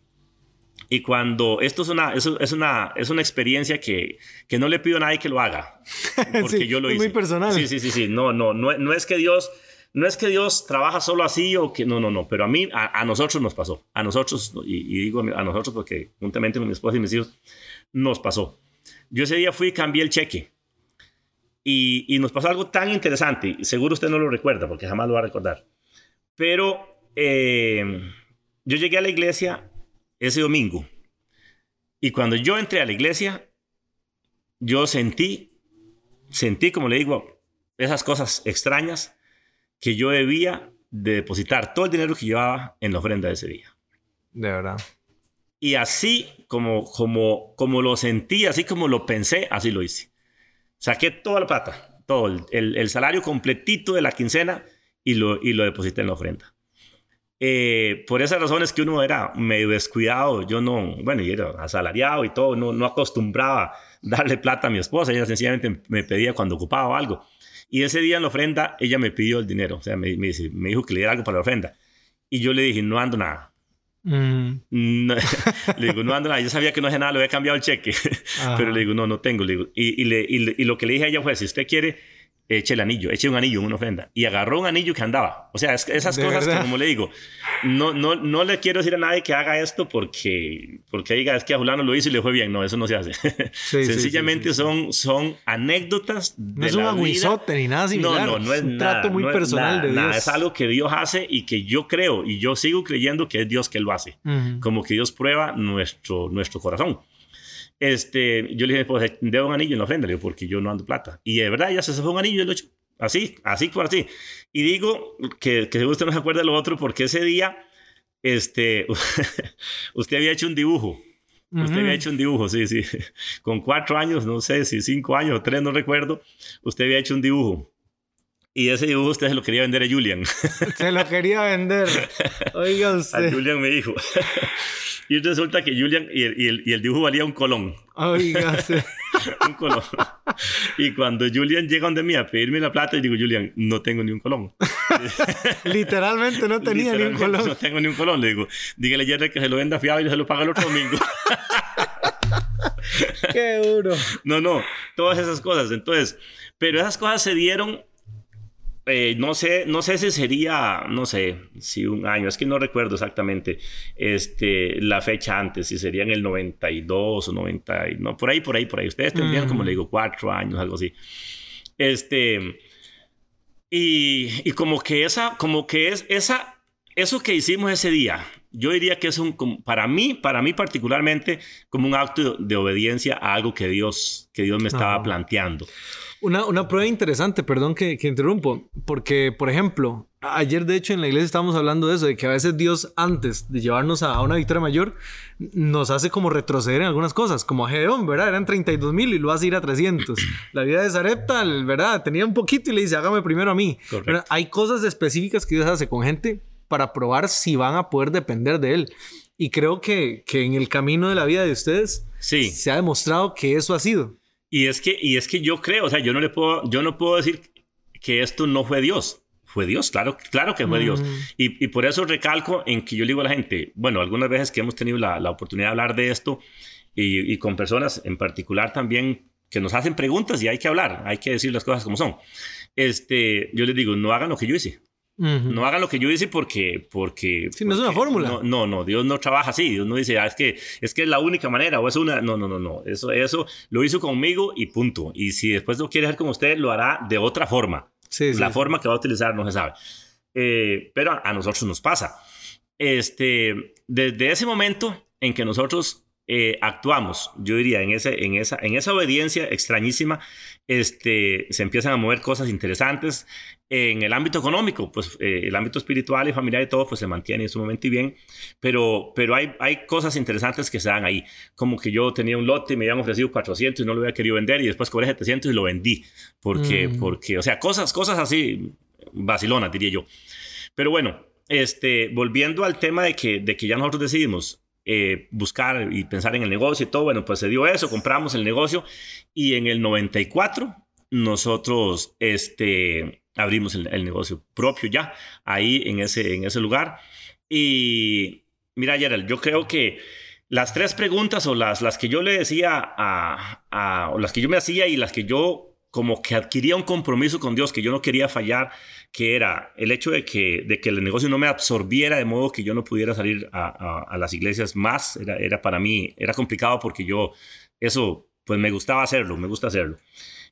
Y cuando esto es una, es una, es una experiencia que, que no le pido a nadie que lo haga, porque yo lo hice. muy personal. Sí, sí, sí, sí. No, no, no, no es que Dios, no es que Dios trabaja solo así o que no, no, no. Pero a mí, a, a nosotros nos pasó, a nosotros y, y, digo a nosotros porque juntamente con mi esposa y mis hijos nos pasó. Yo ese día fui y cambié el cheque y, nos pasó algo tan interesante, seguro usted no lo recuerda porque jamás lo va a recordar, pero eh, yo llegué a la iglesia ese domingo y cuando yo entré a la iglesia, yo sentí, sentí, como le digo, esas cosas extrañas que yo debía de depositar todo el dinero que llevaba en la ofrenda de ese día. De verdad. Y así como, como, como lo sentí, así como lo pensé, así lo hice. Saqué toda la plata, todo, el, el, salario completito de la quincena y lo, y lo deposité en la ofrenda. Eh, por esas razones que uno era medio descuidado, yo no, bueno, y era asalariado y todo, no, no acostumbraba darle plata a mi esposa, ella sencillamente me pedía cuando ocupaba algo. Y ese día en la ofrenda, ella me pidió el dinero, o sea, me, me, me dijo que le diera algo para la ofrenda. Y yo le dije, no ando nada. Mm. le digo, no ando nada. Yo sabía que no hacía nada, le había cambiado el cheque. Pero le digo, no, no tengo. Le digo, y, y, le, y, lo que le dije a ella fue, si usted quiere, eche el anillo, eche un anillo en una ofrenda. Y agarró un anillo que andaba. O sea, es- esas ¿De cosas que, como le digo, no, no, no le quiero decir a nadie que haga esto porque, porque diga, es que a Julano lo hizo y le fue bien. No, eso no se hace. sí, Sencillamente sí, sí. Son, son anécdotas de No es la un vida. aguizote ni nada similar. No, no, no es, un nada, trato muy no es personal nada, de nada. Dios. Es algo que Dios hace y que yo creo y yo sigo creyendo que es Dios que lo hace. Ujú. Como que Dios prueba nuestro, nuestro corazón. Este, yo le dije, pues, debo un anillo en la ofrenda, le digo, porque yo no ando plata. Y de verdad, ya se fue un anillo y lo echó. Así, así por así. Y digo que, que usted no se acuerda de lo otro, porque ese día, este, usted había hecho un dibujo. Usted Ujú. había hecho un dibujo, sí, sí. Con cuatro años, no sé si cinco años o tres, no recuerdo. Usted había hecho un dibujo. Y ese dibujo usted se lo quería vender a Julian. Se lo quería vender. Oiga A usted. Julian me dijo. Y resulta que Julian, y el, y el- y el dibujo valía un colón. Un colón. Y cuando Julian llega donde mí a pedirme la plata, yo digo, Julian, no tengo ni un colón. Literalmente no tenía ni un Literalmente color. No tengo ni un colón. Le digo, dígale a Jerry que se lo venda fiado y yo se lo paga el otro domingo. Qué duro. no, no, todas esas cosas. Entonces, pero esas cosas se dieron. Eh, no sé, no sé si sería, no sé, si un año, es que no recuerdo exactamente este, la fecha antes, si sería en el 92 o 90, y- no, por ahí, por ahí, por ahí. Ustedes tendrían, Mm. como le digo, cuatro años, algo así. Este, y, y como que esa, como que es esa, eso que hicimos ese día, yo diría que es un, como- para mí, para mí particularmente, como un acto de, obediencia a algo que Dios, que Dios me estaba planteando. Una, una prueba interesante, perdón que, que interrumpo, porque, por ejemplo, ayer de hecho en la iglesia estábamos hablando de eso, de que a veces Dios antes de llevarnos a, a una victoria mayor, nos hace como retroceder en algunas cosas, como a Gedeón, ¿verdad? Eran 32 mil y lo hace ir a 300. La vida de Sarepta, ¿verdad? Tenía un poquito y le dice, hágame primero a mí. Hay cosas específicas que Dios hace con gente para probar si van a poder depender de Él. Y creo que, que en el camino de la vida de ustedes Sí. se ha demostrado que eso ha sido. Y es que, y es que yo creo, o sea, yo no le puedo, yo no puedo decir que esto no fue Dios. Fue Dios, claro, claro que fue Dios. Mm. Y, y por eso recalco en que yo le digo a la gente, bueno, algunas veces que hemos tenido la, la oportunidad de hablar de esto y, y con personas en particular también que nos hacen preguntas y hay que hablar, hay que decir las cosas como son. Este, yo les digo, no hagan lo que yo hice. Ujú. No hagan lo que yo hice porque... porque Sí, no es una porque- fórmula. No, no, no, Dios no trabaja así. Dios no dice, ah, es, que, es que es la única manera o es una... No, no, no, no. Eso, eso lo hizo conmigo y punto. Y si después lo quiere hacer con usted, lo hará de otra forma. Sí, sí, la sí. forma que va a utilizar no se sabe. Eh, pero a, a nosotros nos pasa. Este, desde ese momento en que nosotros eh, actuamos, yo diría, en, ese, en, esa, en esa obediencia extrañísima, este, se empiezan a mover cosas interesantes. En el ámbito económico, pues eh, el ámbito espiritual y familiar y todo, pues se mantiene en su momento y bien, pero, pero hay, hay cosas interesantes que se dan ahí, como que yo tenía un lote y me habían ofrecido 400 y no lo había querido vender y después cobré 700 y lo vendí, porque, Mm. porque o sea, cosas, cosas así, vacilonas, diría yo. Pero bueno, este, volviendo al tema de que, de que ya nosotros decidimos eh, buscar y pensar en el negocio y todo, bueno, pues se dio eso, compramos el negocio y en el 94 nosotros este, abrimos el, el negocio propio ya, ahí en ese, en ese lugar. Y mira, Gerald, yo creo que las tres preguntas o las, las que yo le decía a, a- o las que yo me hacía y las que yo como que adquiría un compromiso con Dios que yo no quería fallar, que era el hecho de que, de que el negocio no me absorbiera de modo que yo no pudiera salir a, las iglesias más, era, era para mí, era complicado porque yo, eso, pues me gustaba hacerlo, me gusta hacerlo.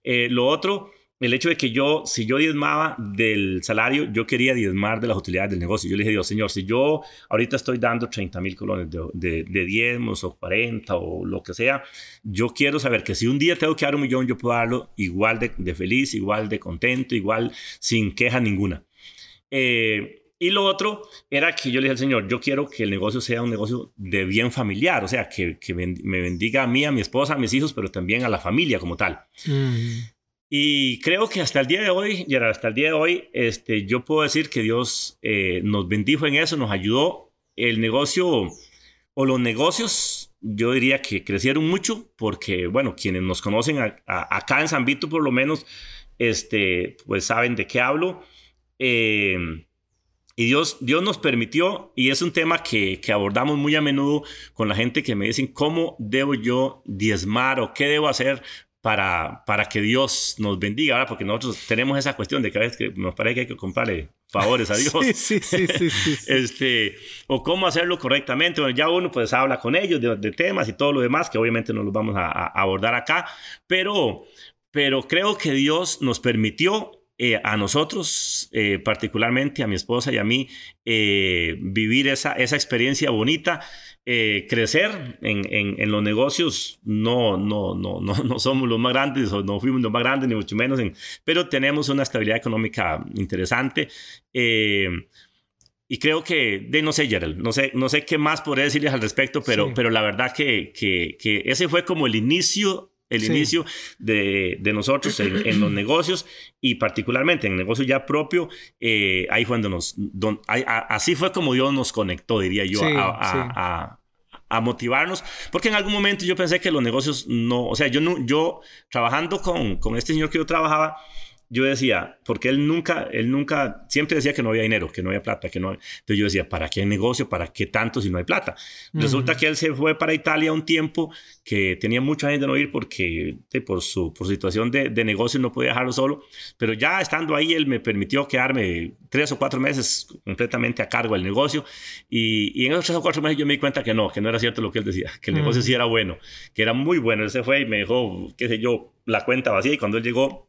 Eh, lo otro, el hecho de que yo, si yo diezmaba del salario, yo quería diezmar de las utilidades del negocio. Yo le dije, Dios, Señor, si yo ahorita estoy dando 30 mil colones de, de, diezmos o 40 o lo que sea, yo quiero saber que si un día tengo que dar un millón, yo puedo darlo igual de, feliz, igual de contento, igual sin queja ninguna. Eh, y lo otro era que yo le dije al Señor, yo quiero que el negocio sea un negocio de bien familiar, o sea, que, me bendiga a mí, a mi esposa, a mis hijos, pero también a la familia como tal. Ujú. Y creo que hasta el día de hoy, y hasta el día de hoy, este, yo puedo decir que Dios eh, nos bendijo en eso, nos ayudó. El negocio o los negocios, yo diría que crecieron mucho porque, bueno, quienes nos conocen acá en San Vito por lo menos, este, pues saben de qué hablo. Eh, y Dios, Dios nos permitió, y es un tema que, que abordamos muy a menudo con la gente que me dicen, ¿cómo debo yo diezmar o qué debo hacer para, para que Dios nos bendiga, ¿verdad? Porque nosotros tenemos esa cuestión de que a veces que nos parece que hay que comprarle favores a Dios. Sí, sí, sí, sí, este, o cómo hacerlo correctamente. Bueno, ya uno pues habla con ellos de, temas y todo lo demás, que obviamente no los vamos a, a abordar acá, pero, pero creo que Dios nos permitió eh, a nosotros, eh, particularmente a mi esposa y a mí, eh, vivir esa, esa experiencia bonita, crecer en, en, los negocios. No, no, no, no, no somos los más grandes o no fuimos los más grandes, ni mucho menos, pero tenemos una estabilidad económica interesante. y creo que, de, no sé, Gerald, no sé, no sé qué más podría decirles al respecto, pero, pero la verdad que, que, que ese fue como el inicio el inicio de, de nosotros en, en, los negocios y particularmente en el negocio ya propio, eh, ahí fue donde nos, así fue como Dios nos conectó, diría yo, a, a, a, motivarnos, porque en algún momento yo pensé que los negocios no, o sea, yo, no, yo trabajando con, con este señor que yo trabajaba, yo decía, porque él nunca, él nunca, siempre decía que no había dinero, que no había plata, que no. Entonces yo decía, ¿para qué negocio? ¿Para qué tanto si no hay plata? Resulta que él se fue para Italia un tiempo que tenía mucha gente no ir porque por su por situación de, de, negocio no podía dejarlo solo, pero ya estando ahí él me permitió quedarme tres o cuatro meses completamente a cargo del negocio y, y en esos tres o cuatro meses yo me di cuenta que no, que no era cierto lo que él decía, que el negocio sí era bueno, que era muy bueno. Él se fue y me dejó, qué sé yo, la cuenta vacía y cuando él llegó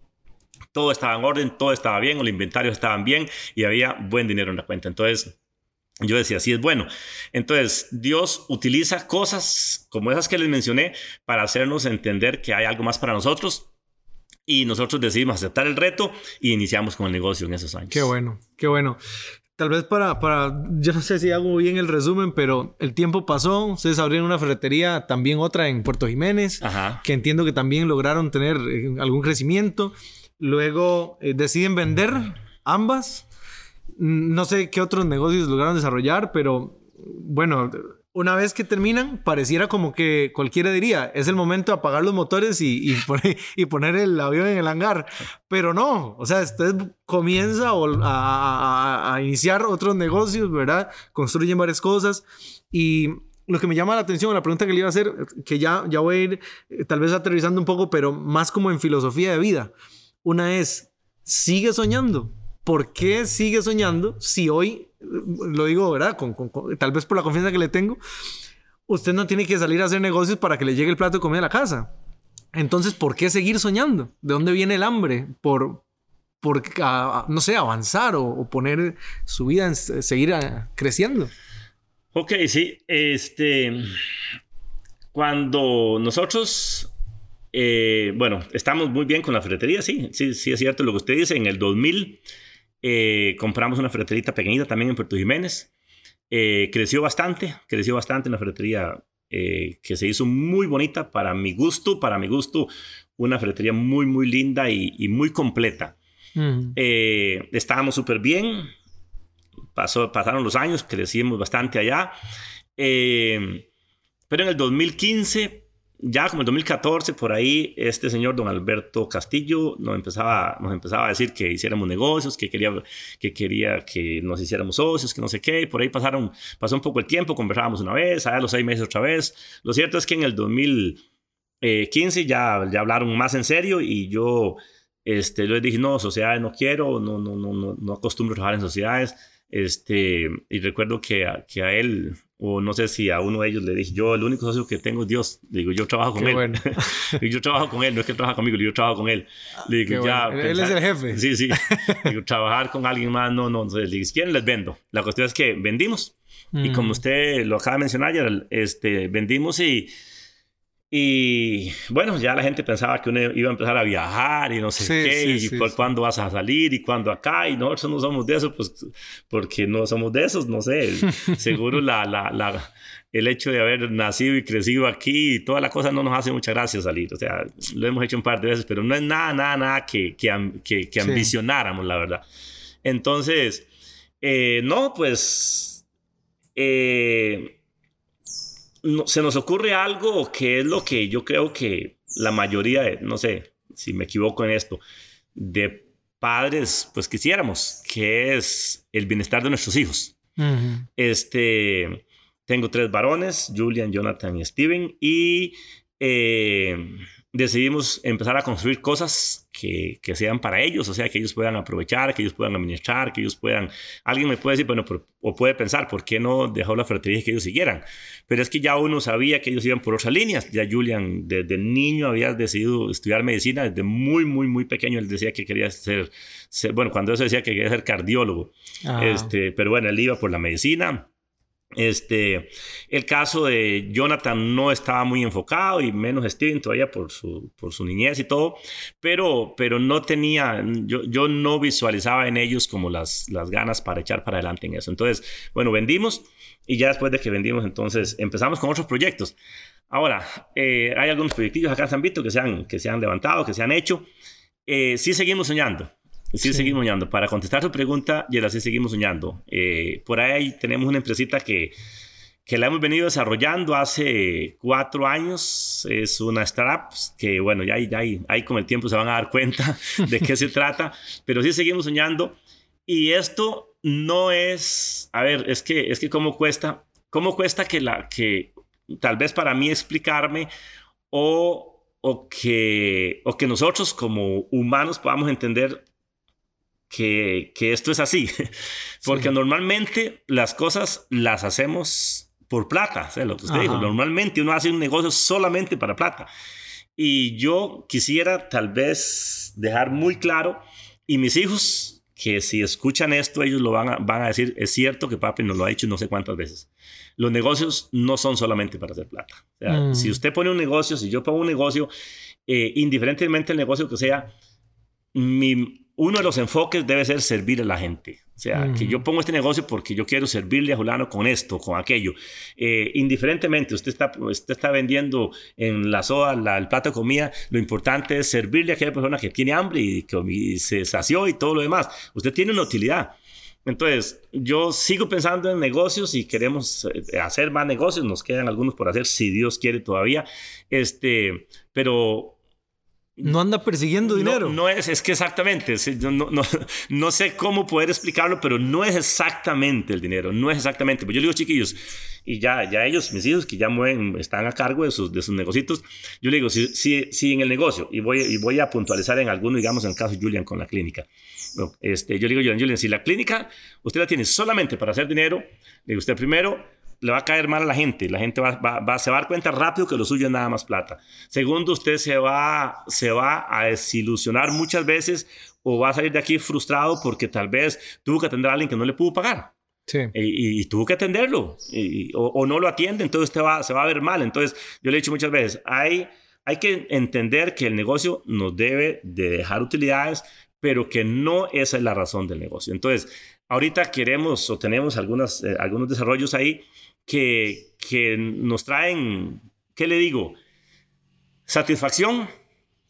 todo estaba en orden, todo estaba bien, los inventarios estaban bien y había buen dinero en la cuenta. Entonces, yo decía, sí es bueno. Entonces, Dios utiliza cosas como esas que les mencioné para hacernos entender que hay algo más para nosotros. Y nosotros decidimos aceptar el reto y iniciamos con el negocio en esos años. Qué bueno, qué bueno. Tal vez para, para, yo no sé si hago bien el resumen, pero el tiempo pasó, ustedes abrieron una ferretería, también otra en Puerto Jiménez, que entiendo que también lograron tener eh, algún crecimiento. Luego eh, deciden vender ambas. No sé qué otros negocios lograron desarrollar, pero bueno, una vez que terminan, pareciera como que cualquiera diría, es el momento de apagar los motores y, y, poner, el avión en el hangar. Pero no, o sea, usted comienza a, a, iniciar otros negocios, ¿verdad? Construyen varias cosas y lo que me llama la atención, la pregunta que le iba a hacer, que ya, ya voy a ir eh, tal vez aterrizando un poco, pero más como en filosofía de vida. Una es, sigue soñando. ¿Por qué sigue soñando si hoy, lo digo, ¿verdad? Con, tal vez por la confianza que le tengo, usted no tiene que salir a hacer negocios para que le llegue el plato de comida a la casa. Entonces, ¿por qué seguir soñando? ¿De dónde viene el hambre? Por, por no sé, avanzar o, poner su vida en seguir creciendo. Ok, sí. Este, cuando nosotros eh, bueno, estamos muy bien con la ferretería, sí, sí, sí es cierto lo que usted dice. En el 2000 eh, compramos una ferreterita pequeñita también en Puerto Jiménez. Eh, creció bastante, creció bastante una ferretería que se hizo muy bonita para mi gusto, para mi gusto, una ferretería muy, muy linda y, muy completa. estábamos súper bien, Pasó, pasaron los años, crecimos bastante allá. pero en el 2015 ya como en 2014, por ahí, este señor don Alberto Castillo nos empezaba, nos empezaba a decir que hiciéramos negocios, que quería, que quería que nos hiciéramos socios, que no sé qué. Y por ahí pasaron, pasó un poco el tiempo, conversábamos una vez, a los seis meses otra vez. Lo cierto es que en el 2015 ya, ya hablaron más en serio y yo este, les dije, no, sociedades no quiero, no, no, no, no, no acostumbro a trabajar en sociedades. Este, y recuerdo que que a él o no sé si a uno de ellos le dije, yo el único socio que tengo es Dios. Le digo, yo trabajo con él. yo trabajo con él, no es que él trabaja conmigo, yo trabajo con él. Le digo, ya. Él es el jefe. Sí, sí. digo, trabajar con alguien más, no, no. Entonces, le digo, si quieren, les vendo. La cuestión es que vendimos. Y como mm. usted lo acaba de mencionar, este, vendimos y y bueno, ya la gente pensaba que uno iba a empezar a viajar y no sé qué, y por cuándo vas a salir y cuándo acá, y nosotros no somos de eso, pues porque no somos de esos, no sé, seguro la, la, la, el hecho de haber nacido y crecido aquí y toda la cosa no nos hace mucha gracia salir, o sea, lo hemos hecho un par de veces, pero no es nada, nada, nada que, que, que, ambicionáramos, la verdad. Entonces, eh, no, pues... Eh, se nos ocurre algo que es lo que yo creo que la mayoría, de, no sé si me equivoco en esto, de padres, pues quisiéramos, que es el bienestar de nuestros hijos. Este, tengo tres varones, Julian, Jonathan y Steven, y eh, decidimos empezar a construir cosas que, que, sean para ellos, o sea, que ellos puedan aprovechar, que ellos puedan administrar, que ellos puedan... Alguien me puede decir, bueno, o puede pensar, ¿por qué no dejó la ferretería que ellos siguieran? Pero es que ya uno sabía que ellos iban por otras líneas. Ya Julian desde niño había decidido estudiar medicina, desde muy, muy, muy pequeño él decía que quería ser, bueno, cuando eso decía que quería ser cardiólogo. Ah. Este, pero bueno, él iba por la medicina este, el caso de Jonathan no estaba muy enfocado y menos Steven todavía por su, por su niñez y todo, pero, pero no tenía, yo, yo no visualizaba en ellos como las, las ganas para echar para adelante en eso. Entonces, bueno, vendimos y ya después de que vendimos, entonces empezamos con otros proyectos. Ahora, eh, hay algunos proyectillos acá en San Vito que se han, que se han levantado, que se han hecho. Eh, sí seguimos soñando. Sí, seguimos soñando. Para contestar tu pregunta, y sí seguimos soñando. Eh, por ahí tenemos una empresita que, que la hemos venido desarrollando hace cuatro años. Es una startup que, bueno, ya, ya ahí, con el tiempo se van a dar cuenta de qué se trata, pero sí seguimos soñando. Y esto no es, a ver, es que, es que cómo cuesta, cómo cuesta que, la, que tal vez para mí explicarme o, o, que, o que nosotros como humanos podamos entender que, esto es así, porque normalmente las cosas las hacemos por plata, lo que usted dijo, normalmente uno hace un negocio solamente para plata. Y yo quisiera tal vez dejar muy claro, y mis hijos, que si escuchan esto, ellos lo van a, van a decir, es cierto que papi nos lo ha dicho no sé cuántas veces. Los negocios no son solamente para hacer plata. Mm. Si usted pone un negocio, si yo pongo un negocio, eh, indiferentemente el negocio que sea, mi, uno de los enfoques debe ser servir a la gente. O sea, que yo pongo este negocio porque yo quiero servirle a Julano con esto, con aquello. Eh, indiferentemente, usted está, usted está vendiendo en la soda la, el plato de comida, lo importante es servirle a aquella persona que tiene hambre y que se sació y todo lo demás. Usted tiene una utilidad. Entonces, yo sigo pensando en negocios y queremos eh, hacer más negocios. Nos quedan algunos por hacer, si Dios quiere todavía. Este, pero no anda persiguiendo dinero. No, es, es que exactamente, no, no, no, sé cómo poder explicarlo, pero no es exactamente el dinero, no es exactamente. Pues yo le digo, chiquillos, y ya, ya ellos, mis hijos, que ya mueven, están a cargo de sus, de sus negocios, yo le digo, si, si, si en el negocio, y voy, y voy a puntualizar en alguno, digamos en el caso de Julian con la clínica, este, yo le digo, Julian, Julian, si la clínica usted la tiene solamente para hacer dinero, le digo, usted primero le va a caer mal a la gente. La gente va, va, se va a dar cuenta rápido que lo suyo es nada más plata. Segundo, usted se va, se va a desilusionar muchas veces o va a salir de aquí frustrado porque tal vez tuvo que atender a alguien que no le pudo pagar. Sí. Y, tuvo que atenderlo o, no lo atiende, entonces usted va, se va a ver mal. Entonces, yo le he dicho muchas veces, hay, hay que entender que el negocio nos debe de dejar utilidades, pero que no esa es la razón del negocio. Entonces, ahorita queremos o tenemos algunas, eh, algunos desarrollos ahí que, que nos traen, ¿qué le digo? Satisfacción,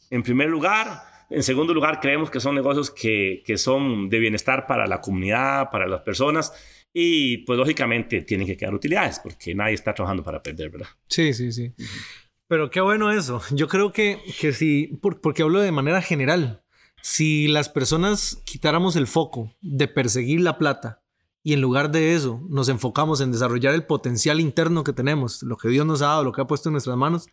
en primer lugar. En segundo lugar, creemos que son negocios que, que son de bienestar para la comunidad, para las personas. Y pues lógicamente tienen que quedar utilidades porque nadie está trabajando para perder, ¿verdad? Sí, sí, sí. Pero qué bueno eso. Yo creo que, que si, porque hablo de manera general, si las personas quitáramos el foco de perseguir la plata y en lugar de eso nos enfocamos en desarrollar el potencial interno que tenemos, lo que Dios nos ha dado, lo que ha puesto en nuestras manos,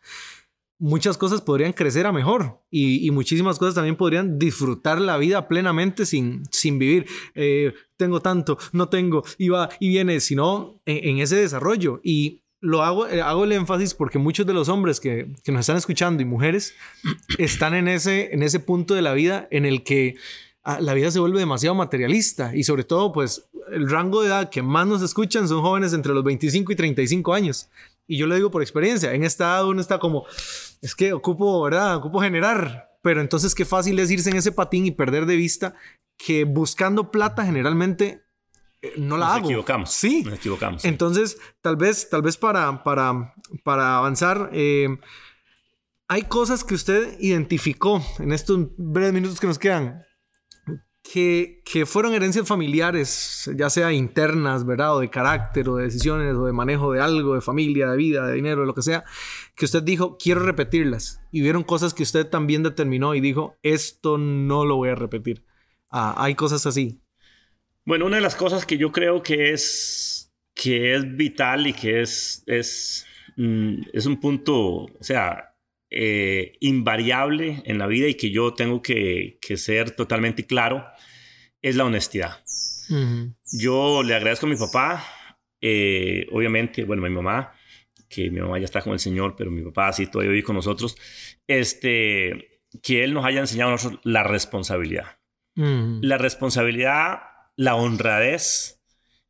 muchas cosas podrían crecer a mejor y, muchísimas cosas también podrían disfrutar la vida plenamente sin, sin vivir. Eh, tengo tanto, no tengo, y va y viene, sino en, ese desarrollo. Y lo hago, eh, hago el énfasis porque muchos de los hombres que, que, nos están escuchando y mujeres están en ese, en ese punto de la vida en el que la vida se vuelve demasiado materialista y sobre todo pues el rango de edad que más nos escuchan son jóvenes entre los 25 y 35 años. Y yo lo digo por experiencia, en esta edad uno está como, es que ocupo, ¿verdad? Ocupo generar. Pero entonces qué fácil es irse en ese patín y perder de vista que buscando plata generalmente eh, no la nos hago. equivocamos. Sí. Nos equivocamos. Entonces, tal vez, tal vez para, para, para avanzar, eh, hay cosas que usted identificó en estos breves minutos que nos quedan que, fueron herencias familiares, ya sea internas, ¿verdad? O de carácter, o de decisiones, o de manejo de algo, de familia, de vida, de dinero, de lo que sea, que usted dijo, quiero repetirlas. Y vieron cosas que usted también determinó y dijo, esto no lo voy a repetir. Ah, hay cosas así. Bueno, una de las cosas que yo creo que es, que es vital y que es, es, mm, es un punto, o sea, eh, invariable en la vida y que yo tengo que, que ser totalmente claro es la honestidad. Ujú. Yo le agradezco a mi papá, eh, obviamente, bueno, a mi mamá, que mi mamá ya está con el Señor, pero mi papá sí todavía vive con nosotros, este, que Él nos haya enseñado a nosotros la responsabilidad. Ujú. La responsabilidad, la honradez,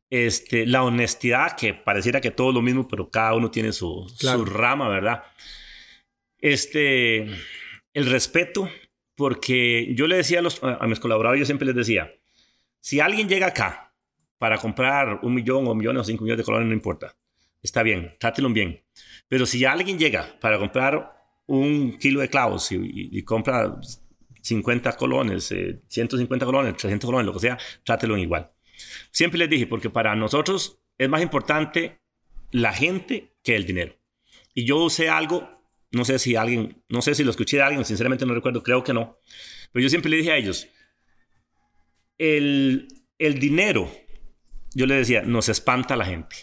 este, la honestidad, que pareciera que todo es lo mismo, pero cada uno tiene su, Claro. su rama, ¿verdad? Este, el respeto, porque yo le decía a, los, a mis colaboradores, yo siempre les decía, si alguien llega acá para comprar un millón o millones o cinco millones de colones, no importa. Está bien, trátelo bien. Pero si alguien llega para comprar un kilo de clavos y, y- y compra 50 colones, eh, 150 colones, 300 colones, lo que sea, trátelo igual. Siempre les dije, porque para nosotros es más importante la gente que el dinero. Y yo usé algo, no sé si alguien, no sé si lo escuché de alguien, sinceramente no recuerdo, creo que no. Pero yo siempre le dije a ellos, el, el dinero, yo le decía, nos espanta a la gente,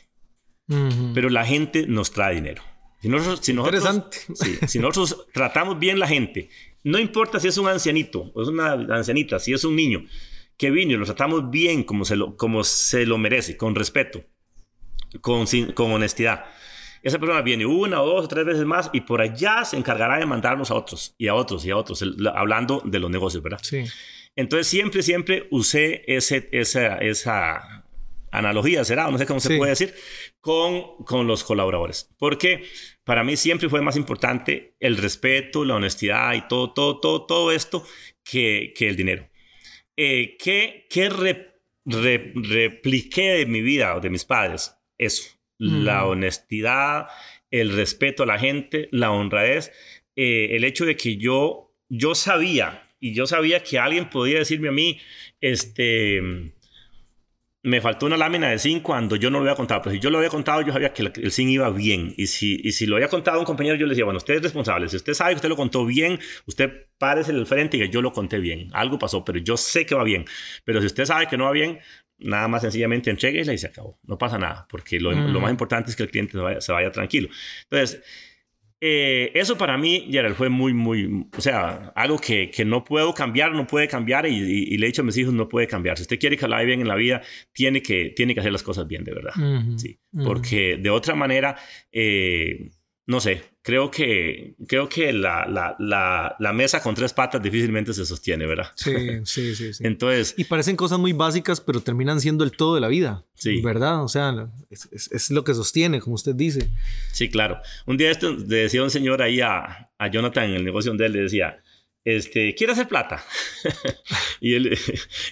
pero la gente nos trae dinero. Si nosotros, si nosotros, Interesante. sí, si nosotros tratamos bien la gente, no importa si es un ancianito o es una ancianita, si es un niño que vino y lo tratamos bien como se lo, como se lo merece, con respeto, con, con honestidad. Esa persona viene una o dos o tres veces más y por allá se encargará de mandarnos a otros y a otros y a otros, el- hablando de los negocios, ¿verdad? Sí. Entonces siempre, siempre usé ese, esa, esa analogía, será, no sé cómo se Sí. puede decir, con, con los colaboradores. Porque para mí siempre fue más importante el respeto, la honestidad y todo, todo, todo, todo esto que, que el dinero. Eh, ¿Qué, qué re- re- repliqué de mi vida o de mis padres? Eso, la Mm. honestidad, el respeto a la gente, la honradez, eh, el hecho de que yo, yo sabía, y yo sabía que alguien podía decirme a mí, este, me faltó una lámina de zinc cuando yo no lo había contado. Pero si yo lo había contado, yo sabía que el- zinc iba bien. Y si, y si lo había contado a un compañero, yo le decía, bueno, usted es responsable. Si usted sabe que usted lo contó bien, usted párese en el frente y que yo lo conté bien. Algo pasó, pero yo sé que va bien. Pero si usted sabe que no va bien, nada más sencillamente entreguesla y se acabó. No pasa nada, porque lo, Mm. lo más importante es que el cliente se vaya, se vaya tranquilo. Entonces, eh, eso para mí, Gerald, fue muy, muy, o sea, algo que, que no puedo cambiar, no puede cambiar y, y- y le he dicho a mis hijos, no puede cambiar. Si usted quiere que la vaya bien en la vida, tiene que, tiene que hacer las cosas bien, de verdad. Sí, porque de otra manera, eh, no sé, creo que, creo que la, la, la, la mesa con tres patas difícilmente se sostiene, ¿verdad? Sí, sí, sí, sí. Entonces, Y parecen cosas muy básicas, pero terminan siendo el todo de la vida. Sí. ¿Verdad? O sea, es, es- es lo que sostiene, como usted dice. Sí, claro. Un día esto le decía un señor ahí a, a Jonathan en el negocio donde él le decía, este, ¿quiere hacer plata? y él,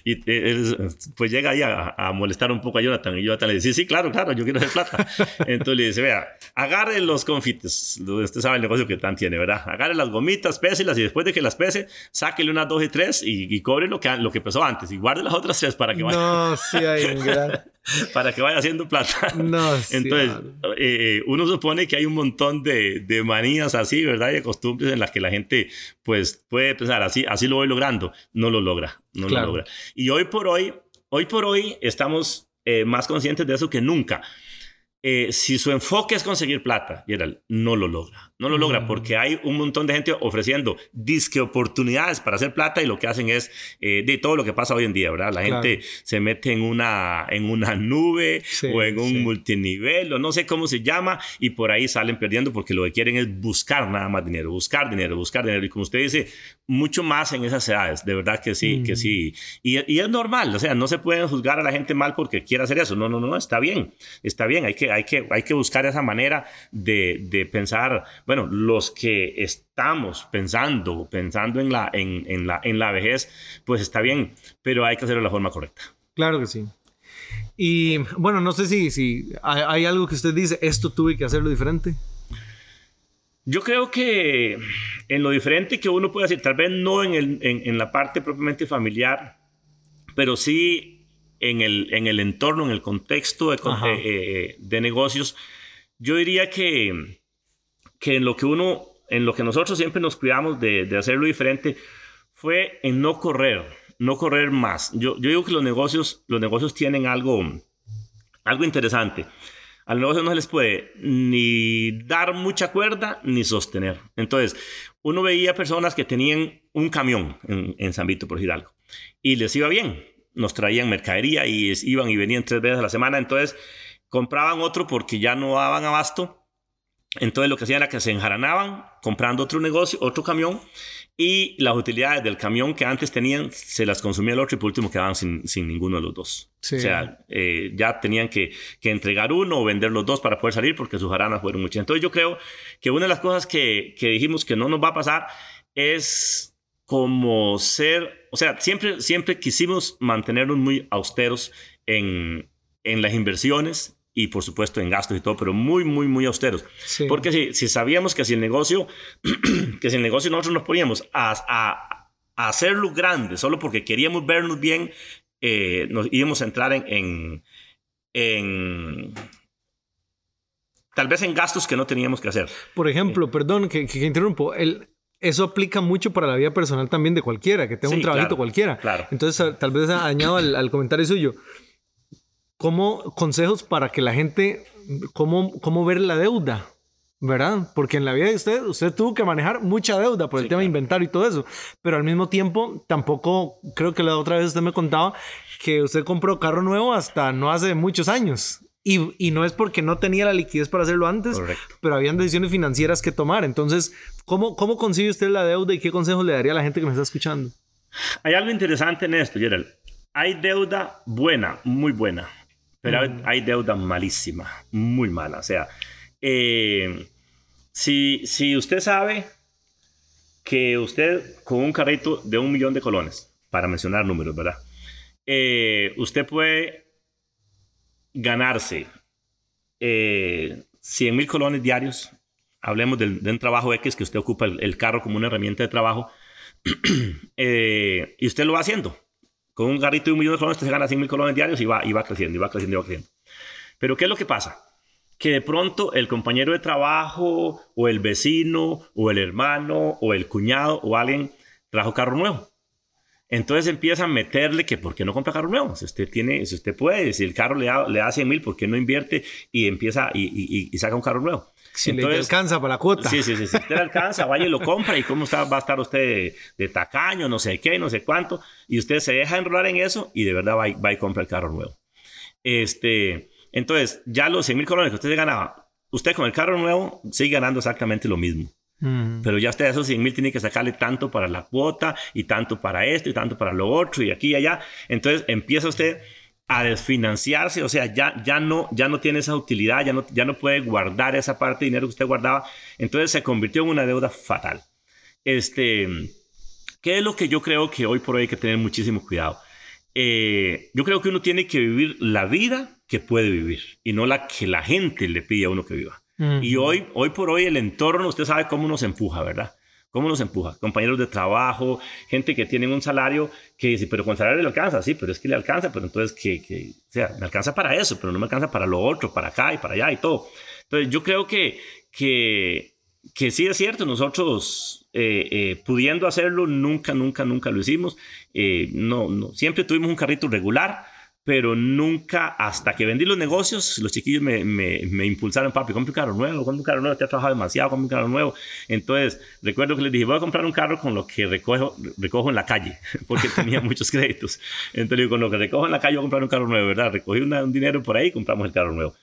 y él, pues llega ahí a, a molestar un poco a Jonathan y Jonathan le dice, sí, sí, claro, claro, yo quiero hacer plata. Entonces le dice, vea, agarre los confites, usted sabe el negocio que tan tiene, ¿verdad? Agarre las gomitas, péselas y después de que las pese, sáquele unas dos y tres y, y cobre lo que, lo que pesó antes y guarde las otras tres para que vaya, No, sí hay un gran... para que vaya haciendo plata. No, Entonces, mano. eh, uno supone que hay un montón de, de manías así, ¿verdad? Y de costumbres en las que la gente, pues, puede pensar, así, así lo voy logrando. No lo logra, no Claro. lo logra. Y hoy por hoy, hoy por hoy estamos eh, más conscientes de eso que nunca. Eh, si su enfoque es conseguir plata, Gerald, no lo logra. No lo logra Mm. porque hay un montón de gente ofreciendo disque oportunidades para hacer plata y lo que hacen es eh, de todo lo que pasa hoy en día, ¿verdad? La Claro. gente se mete en una, en una nube Sí, o en un sí. multinivel o no sé cómo se llama y por ahí salen perdiendo porque lo que quieren es buscar nada más dinero, buscar dinero, buscar dinero y como usted dice, mucho más en esas edades, de verdad que sí, que Mm. sí. Y, y es normal, o sea, no se pueden juzgar a la gente mal porque quiera hacer eso, no, no, no, está bien, está bien, hay que, hay que, hay que buscar esa manera de, de pensar, bueno, los que estamos pensando, pensando en la, en, en la, en la vejez, pues está bien, pero hay que hacerlo de la forma correcta. Claro que sí. Y bueno, no sé si, si hay, hay algo que usted dice, esto tuve que hacerlo diferente. Yo creo que en lo diferente que uno puede decir, tal vez no en, el, en, en la parte propiamente familiar, pero sí en el, en el entorno, en el contexto de, eh, eh, de negocios, yo diría que, que en lo que uno, en lo que nosotros siempre nos cuidamos de, hacerlo diferente, fue en no correr, no correr más. Yo, yo digo que los negocios, los negocios tienen algo, algo interesante. Al negocio no se les puede ni dar mucha cuerda ni sostener. Entonces, uno veía personas que tenían un camión en, San Vito, por Hidalgo, y les iba bien. Nos traían mercadería y iban y venían tres veces a la semana. Entonces, compraban otro porque ya no daban abasto entonces lo que hacían era que se enjaranaban comprando otro negocio, otro camión, y las utilidades del camión que antes tenían se las consumía el otro y por último quedaban sin, sin ninguno de los dos. O sea, eh, ya tenían que, que, entregar uno o vender los dos para poder salir porque sus jaranas fueron muchas. Entonces yo creo que una de las cosas que, que dijimos que no nos va a pasar es como ser, o sea, siempre, siempre quisimos mantenernos muy austeros en, en las inversiones y por supuesto en gastos y todo, pero muy, muy, muy austeros. Porque si, si, sabíamos que si el negocio, que si el negocio nosotros nos poníamos a, a, a hacerlo grande solo porque queríamos vernos bien, eh, nos íbamos a entrar en, en, en, tal vez en gastos que no teníamos que hacer. Por ejemplo, perdón que, que, interrumpo, el, eso aplica mucho para la vida personal también de cualquiera, que tenga un trabajito cualquiera. Claro. Entonces, tal vez añado al, al comentario suyo cómo consejos para que la gente, cómo, cómo ver la deuda, ¿verdad? Porque en la vida de usted, usted tuvo que manejar mucha deuda por el tema de inventario y todo eso, pero al mismo tiempo tampoco, creo que la otra vez usted me contaba que usted compró carro nuevo hasta no hace muchos años. Y, y no es porque no tenía la liquidez para hacerlo antes, Correcto. pero habían decisiones financieras que tomar. Entonces, ¿cómo, ¿cómo consigue usted la deuda y qué consejos le daría a la gente que me está escuchando? Hay algo interesante en esto, Gerald. Hay deuda buena, muy buena pero hay deuda malísima, muy mala. O sea, eh, si, si usted sabe que usted con un carrito de un millón de colones, para mencionar números, ¿verdad? Eh, usted puede ganarse eh, 100 mil colones diarios. Hablemos de, de, un trabajo X que usted ocupa el, el carro como una herramienta de trabajo. eh, y usted lo va haciendo con un garrito de un millón de colones, usted gana 100 mil colones diarios y va, y va creciendo, y va creciendo, y va creciendo. Pero ¿qué es lo que pasa? Que de pronto el compañero de trabajo, o el vecino, o el hermano, o el cuñado, o alguien trajo carro nuevo. Entonces empieza a meterle que por qué no compra carro nuevo. Si usted tiene, si usted puede, si el carro le da, le da 100 mil, ¿por qué no invierte y empieza y, y, y saca un carro nuevo? Si Entonces, le alcanza para la cuota. Sí, sí, sí. Si usted le alcanza, vaya y lo compra. ¿Y cómo está, va a estar usted de, de, tacaño, no sé qué, no sé cuánto? Y usted se deja enrolar en eso y de verdad va y, va y compra el carro nuevo. Este, entonces, ya los 100 mil colones que usted se ganaba, usted con el carro nuevo sigue ganando exactamente lo mismo. Mm. Pero ya usted a esos 100 mil tiene que sacarle tanto para la cuota y tanto para esto y tanto para lo otro y aquí y allá. Entonces empieza usted a desfinanciarse, o sea, ya, ya, no, ya no tiene esa utilidad, ya no, ya no puede guardar esa parte de dinero que usted guardaba, entonces se convirtió en una deuda fatal. Este, ¿Qué es lo que yo creo que hoy por hoy hay que tener muchísimo cuidado? Eh, yo creo que uno tiene que vivir la vida que puede vivir y no la que la gente le pide a uno que viva. -huh. Y hoy, hoy por hoy el entorno, usted sabe cómo nos empuja, ¿verdad? ¿Cómo nos empuja? Compañeros de trabajo, gente que tienen un salario que dice, pero con salario le alcanza, sí, pero es que le alcanza, pero entonces que, que, o sea, me alcanza para eso, pero no me alcanza para lo otro, para acá y para allá y todo. Entonces yo creo que, que, que sí es cierto, nosotros eh, eh, pudiendo hacerlo, nunca, nunca, nunca lo hicimos. Eh, no, no, siempre tuvimos un carrito regular, pero nunca, hasta que vendí los negocios, los chiquillos me, me, me impulsaron, papi, compre un carro nuevo, compre un carro nuevo, te has trabajado demasiado, compre un carro nuevo. Entonces, recuerdo que les dije, voy a comprar un carro con lo que recojo, recojo en la calle, porque tenía muchos créditos. Entonces, digo, con lo que recojo en la calle, voy a comprar un carro nuevo, ¿verdad? Recogí una, un dinero por ahí y compramos el carro nuevo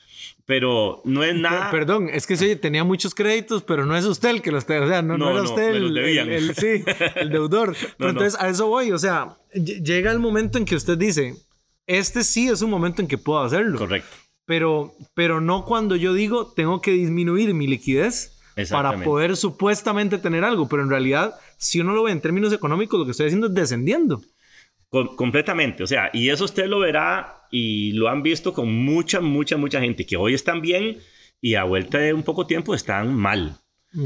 pero no es nada. Perdón, es que sí, tenía muchos créditos, pero no es usted el que los tenía. O sea, no, no, no era usted el, el, el, sí, el deudor. Pero entonces a eso voy. O sea, llega el momento en que usted dice, este sí es un momento en que puedo hacerlo. Correcto. Pero, pero no cuando yo digo tengo que disminuir mi liquidez para poder supuestamente tener algo. Pero en realidad, si uno lo ve en términos económicos, lo que estoy haciendo es descendiendo. Com completamente. O sea, y eso usted lo verá y lo han visto con mucha, mucha, mucha gente que hoy están bien y a vuelta de un poco tiempo están mal.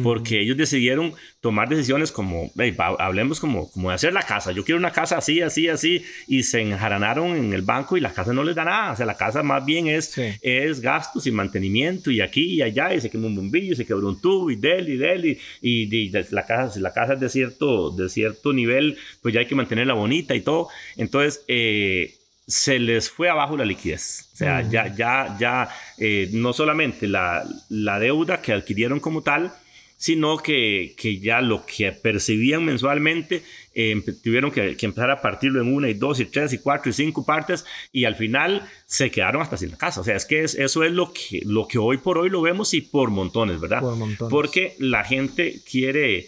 Porque ellos decidieron tomar decisiones como, hey, hablemos como, como de hacer la casa. Yo quiero una casa así, así, así. Y se enjaranaron en el banco y la casa no les da nada. O sea, la casa más bien es, sí. es gastos y mantenimiento y aquí y allá. Y se quemó un bombillo, y se quebró un tubo y del y del. Y, y, y, la, casa, si la casa es de cierto, de cierto nivel, pues ya hay que mantenerla bonita y todo. Entonces, eh, se les fue abajo la liquidez. O sea, ya, ya, ya, eh, no solamente la, la deuda que adquirieron como tal, sino que, que ya lo que percibían mensualmente eh, tuvieron que, que, empezar a partirlo en una y dos y tres y cuatro y cinco partes y al final se quedaron hasta sin la casa. O sea, es que es, eso es lo que, lo que hoy por hoy lo vemos y por montones, ¿verdad? Por montones. Porque la gente quiere...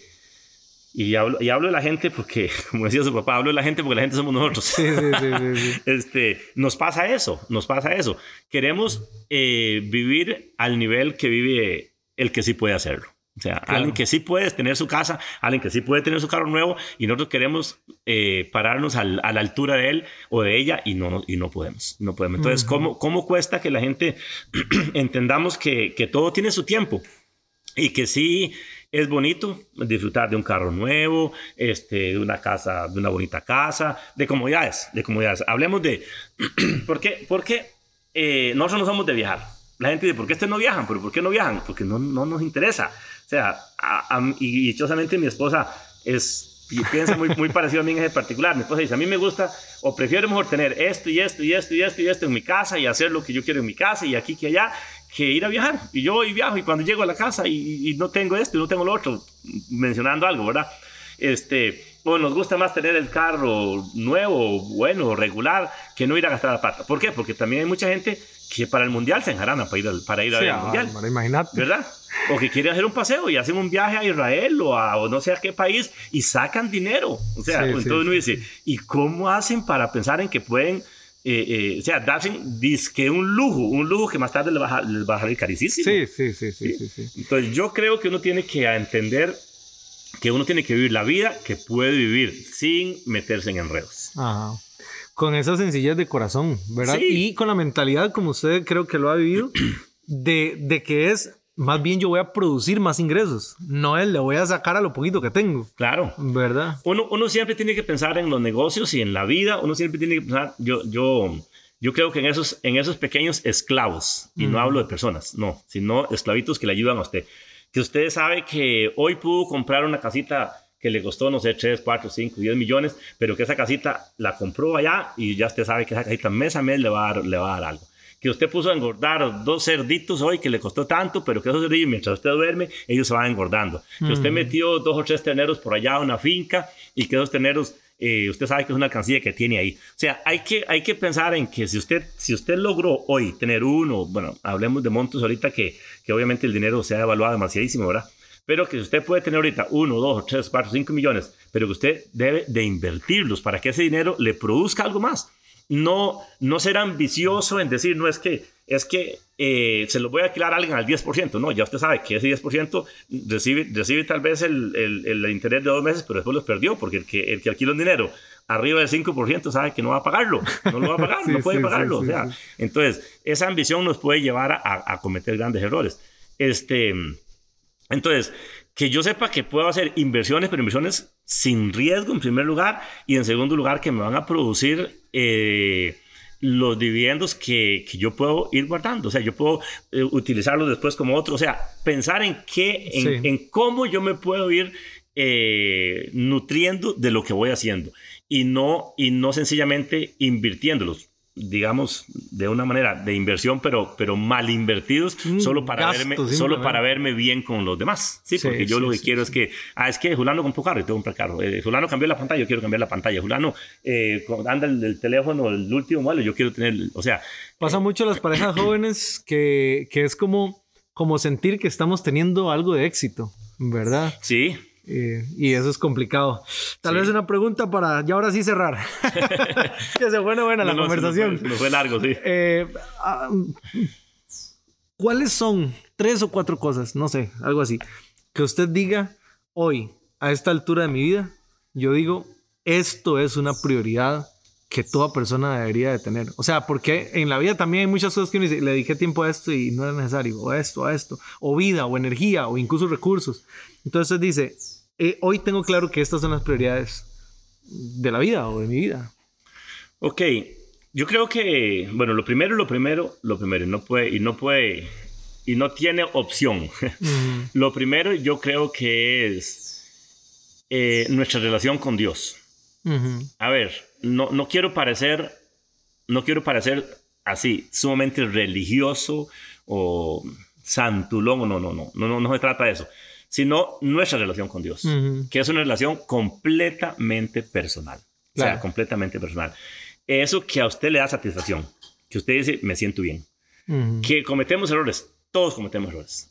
Y hablo, y hablo de la gente porque, como decía su papá, hablo de la gente porque la gente somos nosotros. Sí, sí, sí, sí, sí. Este, nos pasa eso, nos pasa eso. Queremos eh, vivir al nivel que vive el que sí puede hacerlo. O sea, Claro. alguien que sí puede tener su casa, alguien que sí puede tener su carro nuevo y nosotros queremos eh, pararnos al- a la altura de él o de ella y no, y no podemos. No podemos. Entonces, ¿cómo, ¿cómo cuesta que la gente entendamos que, que todo tiene su tiempo? y que sí es bonito disfrutar de un carro nuevo, este, de una casa, de una bonita casa, de comodidades, de comodidades. Hablemos de, ¿por qué? Porque eh, nosotros no somos de viajar. La gente dice, ¿por qué ustedes no viajan? ¿Pero por qué no viajan? Porque no, no nos interesa. O sea, a- a- y dichosamente mi esposa es, y piensa muy, muy parecido a mí en ese particular. Mi esposa dice, a mí me gusta, o prefiero mejor tener esto y esto y esto y esto y esto en mi casa y hacer lo que yo quiero en mi casa y aquí que allá, que ir a viajar. Y yo voy viajo y cuando llego a la casa y, y no tengo esto y no tengo lo otro, mencionando algo, ¿verdad? Este, o nos gusta más tener el carro nuevo, bueno, regular, que no ir a gastar la pata. ¿Por qué? Porque también hay mucha gente que para el mundial se enjarana para ir al, para ir Sí, al mundial. Imagínate. ¿verdad? O que quieren hacer un paseo y hacen un viaje a Israel o a o no sé a qué país y sacan dinero. O sea, Sí, sí, entonces uno dice, ¿y cómo hacen para pensar en que pueden, eh, eh, o sea, darse disque un lujo, un lujo que más tarde les va a, les va a salir carísimo? Sí, sí, sí, sí, sí, sí. Entonces yo creo que uno tiene que entender que uno tiene que vivir la vida que puede vivir sin meterse en enredos. Ajá. Con esa sencillez de corazón, ¿verdad? Sí. Y con la mentalidad, como usted creo que lo ha vivido, de, de que es, más bien yo voy a producir más ingresos, no es le voy a sacar a lo poquito que tengo, Claro. ¿verdad? Uno, uno siempre tiene que pensar en los negocios y en la vida, uno siempre tiene que pensar, yo, yo, yo creo que en esos, en esos pequeños esclavos, y no hablo de personas, no, sino esclavitos que le ayudan a usted, que usted sabe que hoy pudo comprar una casita que le costó, no sé, 3, 4, 5, 10 millones, pero que esa casita la compró allá y ya usted sabe que esa casita mes a mes le va a dar, le va a dar algo. Que usted puso a engordar dos cerditos hoy que le costó tanto, pero que esos cerditos, mientras usted duerme, ellos se van engordando. Que usted metió dos o tres terneros por allá a una finca y que esos terneros, eh, usted sabe que es una alcancía que tiene ahí. O sea, hay que, hay que pensar en que si usted, si usted logró hoy tener uno, bueno, hablemos de montos ahorita que, que obviamente el dinero se ha evaluado demasiadísimo, ¿verdad? Pero que usted puede tener ahorita uno, dos, tres, cuatro, cinco millones, pero que usted debe de invertirlos para que ese dinero le produzca algo más. No, no ser ambicioso en decir, no es que, es que eh, se lo voy a alquilar a alguien al 10%. No, ya usted sabe que ese 10% recibe, recibe tal vez el, el, el interés de dos meses, pero después los perdió, porque el que, el que alquila un dinero arriba del 5% sabe que no va a pagarlo, no lo va a pagar, Sí, no puede sí, pagarlo. sí, o sea, entonces, esa ambición nos puede llevar a, a cometer grandes errores. Este, entonces, que yo sepa que puedo hacer inversiones, pero inversiones sin riesgo en primer lugar y en segundo lugar que me van a producir eh, los dividendos que, que yo puedo ir guardando. O sea, yo puedo eh, utilizarlos después como otro. O sea, pensar en qué, en, Sí. en cómo yo me puedo ir eh, nutriendo de lo que voy haciendo y no, y no sencillamente invirtiéndolos digamos, de una manera de inversión, pero, pero mal invertidos, Un solo, para gasto, verme, solo para verme bien con los demás. Sí, Sí, porque yo sí, lo que sí, quiero es que, ah, es que Fulano compró carro y tengo que comprar carro. Eh, fulano cambió la pantalla, yo quiero cambiar la pantalla. Fulano eh, anda el, el teléfono, el último modelo, yo quiero tener, o sea, Pasa mucho a las parejas jóvenes que, que es como, como sentir que estamos teniendo algo de éxito, ¿verdad? sí, Eh, y eso es complicado. Tal Sí. vez una pregunta para ya ahora sí cerrar. que se buena buena la No, no, conversación. fue- se nos fue largo, sí. Eh, ah, ¿Cuáles son tres o cuatro cosas, no sé, algo así, que usted diga hoy, a esta altura de mi vida, yo digo, esto es una prioridad que toda persona debería de tener. O sea, porque en la vida también hay muchas cosas que uno dice, le dije tiempo a esto y no era necesario, o esto, a esto, o vida, o energía, o incluso recursos. Entonces dice, eh, hoy tengo claro que estas son las prioridades de la vida o de mi vida. Ok, yo creo que, bueno, lo primero, lo primero, lo primero, y no puede, y no puede, y no tiene opción. lo primero yo creo que es eh, nuestra relación con Dios. Ujú. A ver, no, no quiero parecer no quiero parecer así, sumamente religioso o santulón, no, no, no, no, no, no se trata de eso, sino nuestra relación con Dios, que es una relación completamente personal, o sea, completamente personal. Eso que a usted le da satisfacción, que usted dice, me siento bien, que cometemos errores, todos cometemos errores,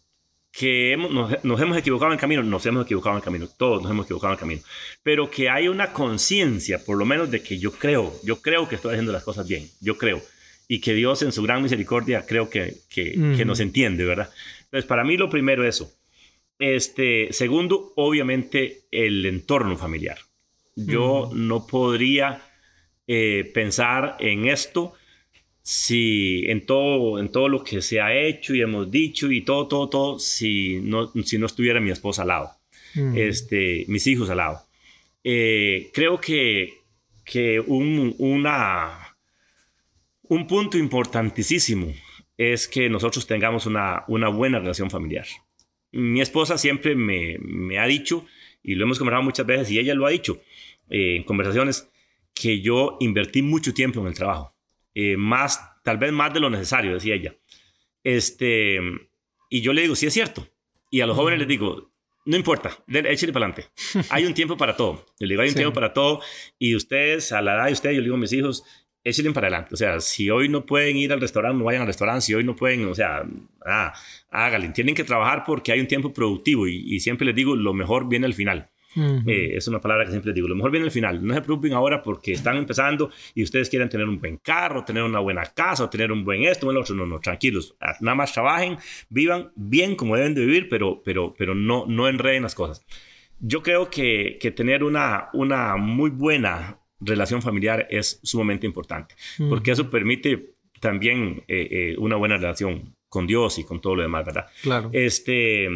que nos, hemos equivocado en camino, nos hemos equivocado en camino, todos nos hemos equivocado en camino, pero que hay una conciencia, por lo menos, de que yo creo, yo creo que estoy haciendo las cosas bien, yo creo, y que Dios en su gran misericordia creo que, que, nos entiende, ¿verdad? Entonces, para mí lo primero eso. Este, segundo, obviamente, el entorno familiar. Yo no podría eh, pensar en esto si en todo, en todo lo que se ha hecho y hemos dicho y todo, todo, todo, si no, si no estuviera mi esposa al lado, este, mis hijos al lado. Eh, creo que, que un, una, un punto importantísimo es que nosotros tengamos una, una buena relación familiar. Mi esposa siempre me, me, ha dicho, y lo hemos conversado muchas veces, y ella lo ha dicho eh, en conversaciones, que yo invertí mucho tiempo en el trabajo. Eh, más, tal vez más de lo necesario, decía ella. Este, y yo le digo, sí es cierto. Y a los jóvenes les digo, no importa, échale para adelante. Hay un tiempo para todo. Yo le digo, hay un tiempo para todo. Y ustedes, a la edad de ustedes, yo le digo a mis hijos, échenle para adelante. O sea, si hoy no pueden ir al restaurante, no vayan al restaurante. Si hoy no pueden, o sea, ah, háganle. Tienen que trabajar porque hay un tiempo productivo y, siempre les digo, lo mejor viene al final. Eh, es una palabra que siempre les digo, lo mejor viene al final. No se preocupen ahora porque están empezando y ustedes quieren tener un buen carro, tener una buena casa, o tener un buen esto, bueno, otro. No, no, tranquilos. Ah, nada más trabajen, vivan bien como deben de vivir, pero, pero, pero no, no enreden las cosas. Yo creo que, que tener una, una muy buena relación familiar es sumamente importante, porque eso permite también eh, eh, una buena relación con Dios y con todo lo demás, ¿verdad? Claro. Este,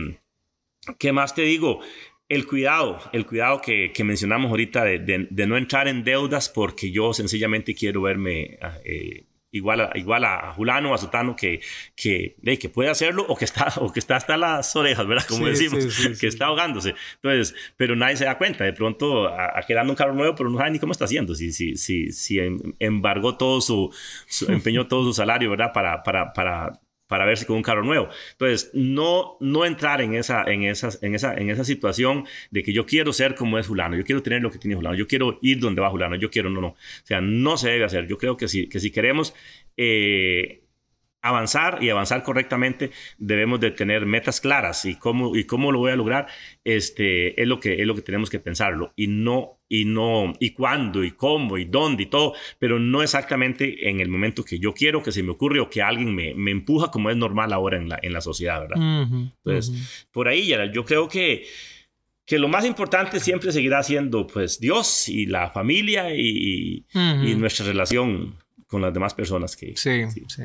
¿qué más te digo? El cuidado, el cuidado que, mencionamos ahorita de, no entrar en deudas porque yo sencillamente quiero verme ah, eh, igual a, igual a Julano o a Sotano que, que, que puede hacerlo o que, está, o que está hasta las orejas, ¿verdad? Como decimos, que está ahogándose. Entonces, pero nadie se da cuenta. De pronto, a, quedando un carro nuevo, pero no sabe ni cómo está haciendo. Si, si, si, si em, embargó todo su, su empeñó todo su salario, ¿verdad? Para, para, para para verse con un carro nuevo. Entonces, no, no entrar en esa, en, esas, en, esa, en esa situación de que yo quiero ser como es Julano, yo quiero tener lo que tiene Julano, yo quiero ir donde va Julano, yo quiero, no, no. O sea, no se debe hacer. Yo creo que si, que si queremos eh, avanzar y avanzar correctamente, debemos de tener metas claras y cómo, y cómo lo voy a lograr, este, es, lo que, es lo que tenemos que pensarlo y no, y no, y cuándo, y cómo, y dónde, y todo, pero no exactamente en el momento que yo quiero, que se me ocurre o que alguien me, me empuja como es normal ahora en la, en la sociedad, ¿verdad? Entonces, por ahí, ya, yo creo que que lo más importante siempre seguirá siendo pues Dios y la familia y, y nuestra relación con las demás personas que... sí. sí.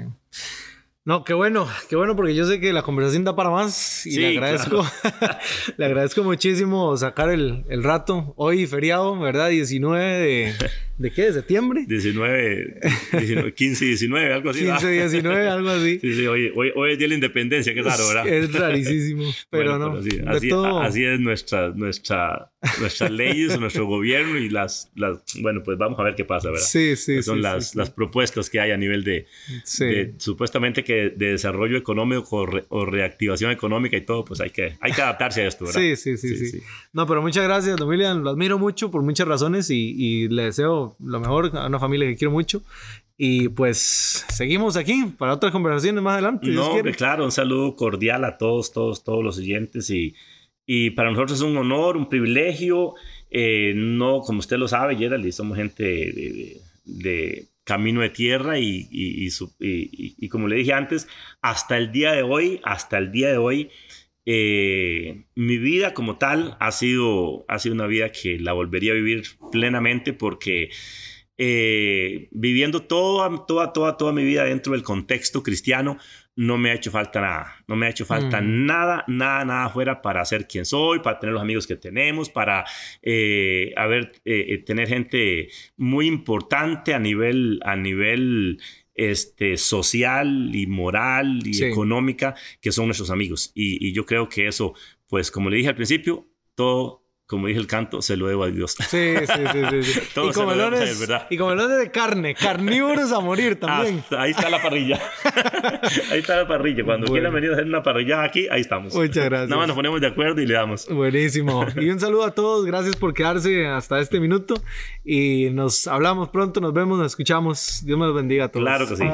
No, qué bueno, qué bueno, porque yo sé que la conversación da para más y le agradezco, le agradezco muchísimo sacar el, el, rato. Hoy feriado, ¿verdad? 19 de, ¿de qué? ¿De septiembre? 19, 15 y 19, algo así. 15 y 19, algo así. Sí, sí, hoy, hoy, hoy, es Día de la Independencia, qué raro, ¿verdad? Es rarísimo, pero no. así, así, es nuestra, nuestra, nuestras leyes, nuestro gobierno y las, las, bueno, pues vamos a ver qué pasa, ¿verdad? Sí, sí, son las, las propuestas que hay a nivel de, de supuestamente que de desarrollo económico o, reactivación económica y todo, pues hay que, hay que adaptarse a esto, ¿verdad? Sí, sí, sí, sí, No, pero muchas gracias, don William. Lo admiro mucho por muchas razones y, le deseo lo mejor a una familia que quiero mucho. Y pues seguimos aquí para otras conversaciones más adelante. No, claro, un saludo cordial a todos, todos, todos los oyentes y, y para nosotros es un honor, un privilegio. Eh, no, como usted lo sabe, Gerald, somos gente de camino de tierra y, y, como le dije antes, hasta el día de hoy, hasta el día de hoy, eh, mi vida como tal ha sido, ha sido una vida que la volvería a vivir plenamente porque eh, viviendo toda, toda, toda, toda mi vida dentro del contexto cristiano, no me ha hecho falta nada. No me ha hecho falta mm. nada, nada, nada fuera para ser quien soy, para tener los amigos que tenemos, para eh, haber, eh, tener gente muy importante a nivel, a nivel este, social y moral y económica que son nuestros amigos. Y, y, yo creo que eso, pues como le dije al principio, todo como dije el canto, se lo debo a Dios. Sí, sí, sí, sí. Todo y, comelones, ¿verdad? y comelones de carne, carnívoros a morir también. Hasta ahí está la parrilla. ahí está la parrilla. Cuando Bueno. quieran venir a hacer una parrilla aquí, ahí estamos. Muchas gracias. Nada más nos ponemos de acuerdo y le damos. Buenísimo. Y un saludo a todos. Gracias por quedarse hasta este minuto. Y nos hablamos pronto, nos vemos, nos escuchamos. Dios me los bendiga a todos. Claro que sí.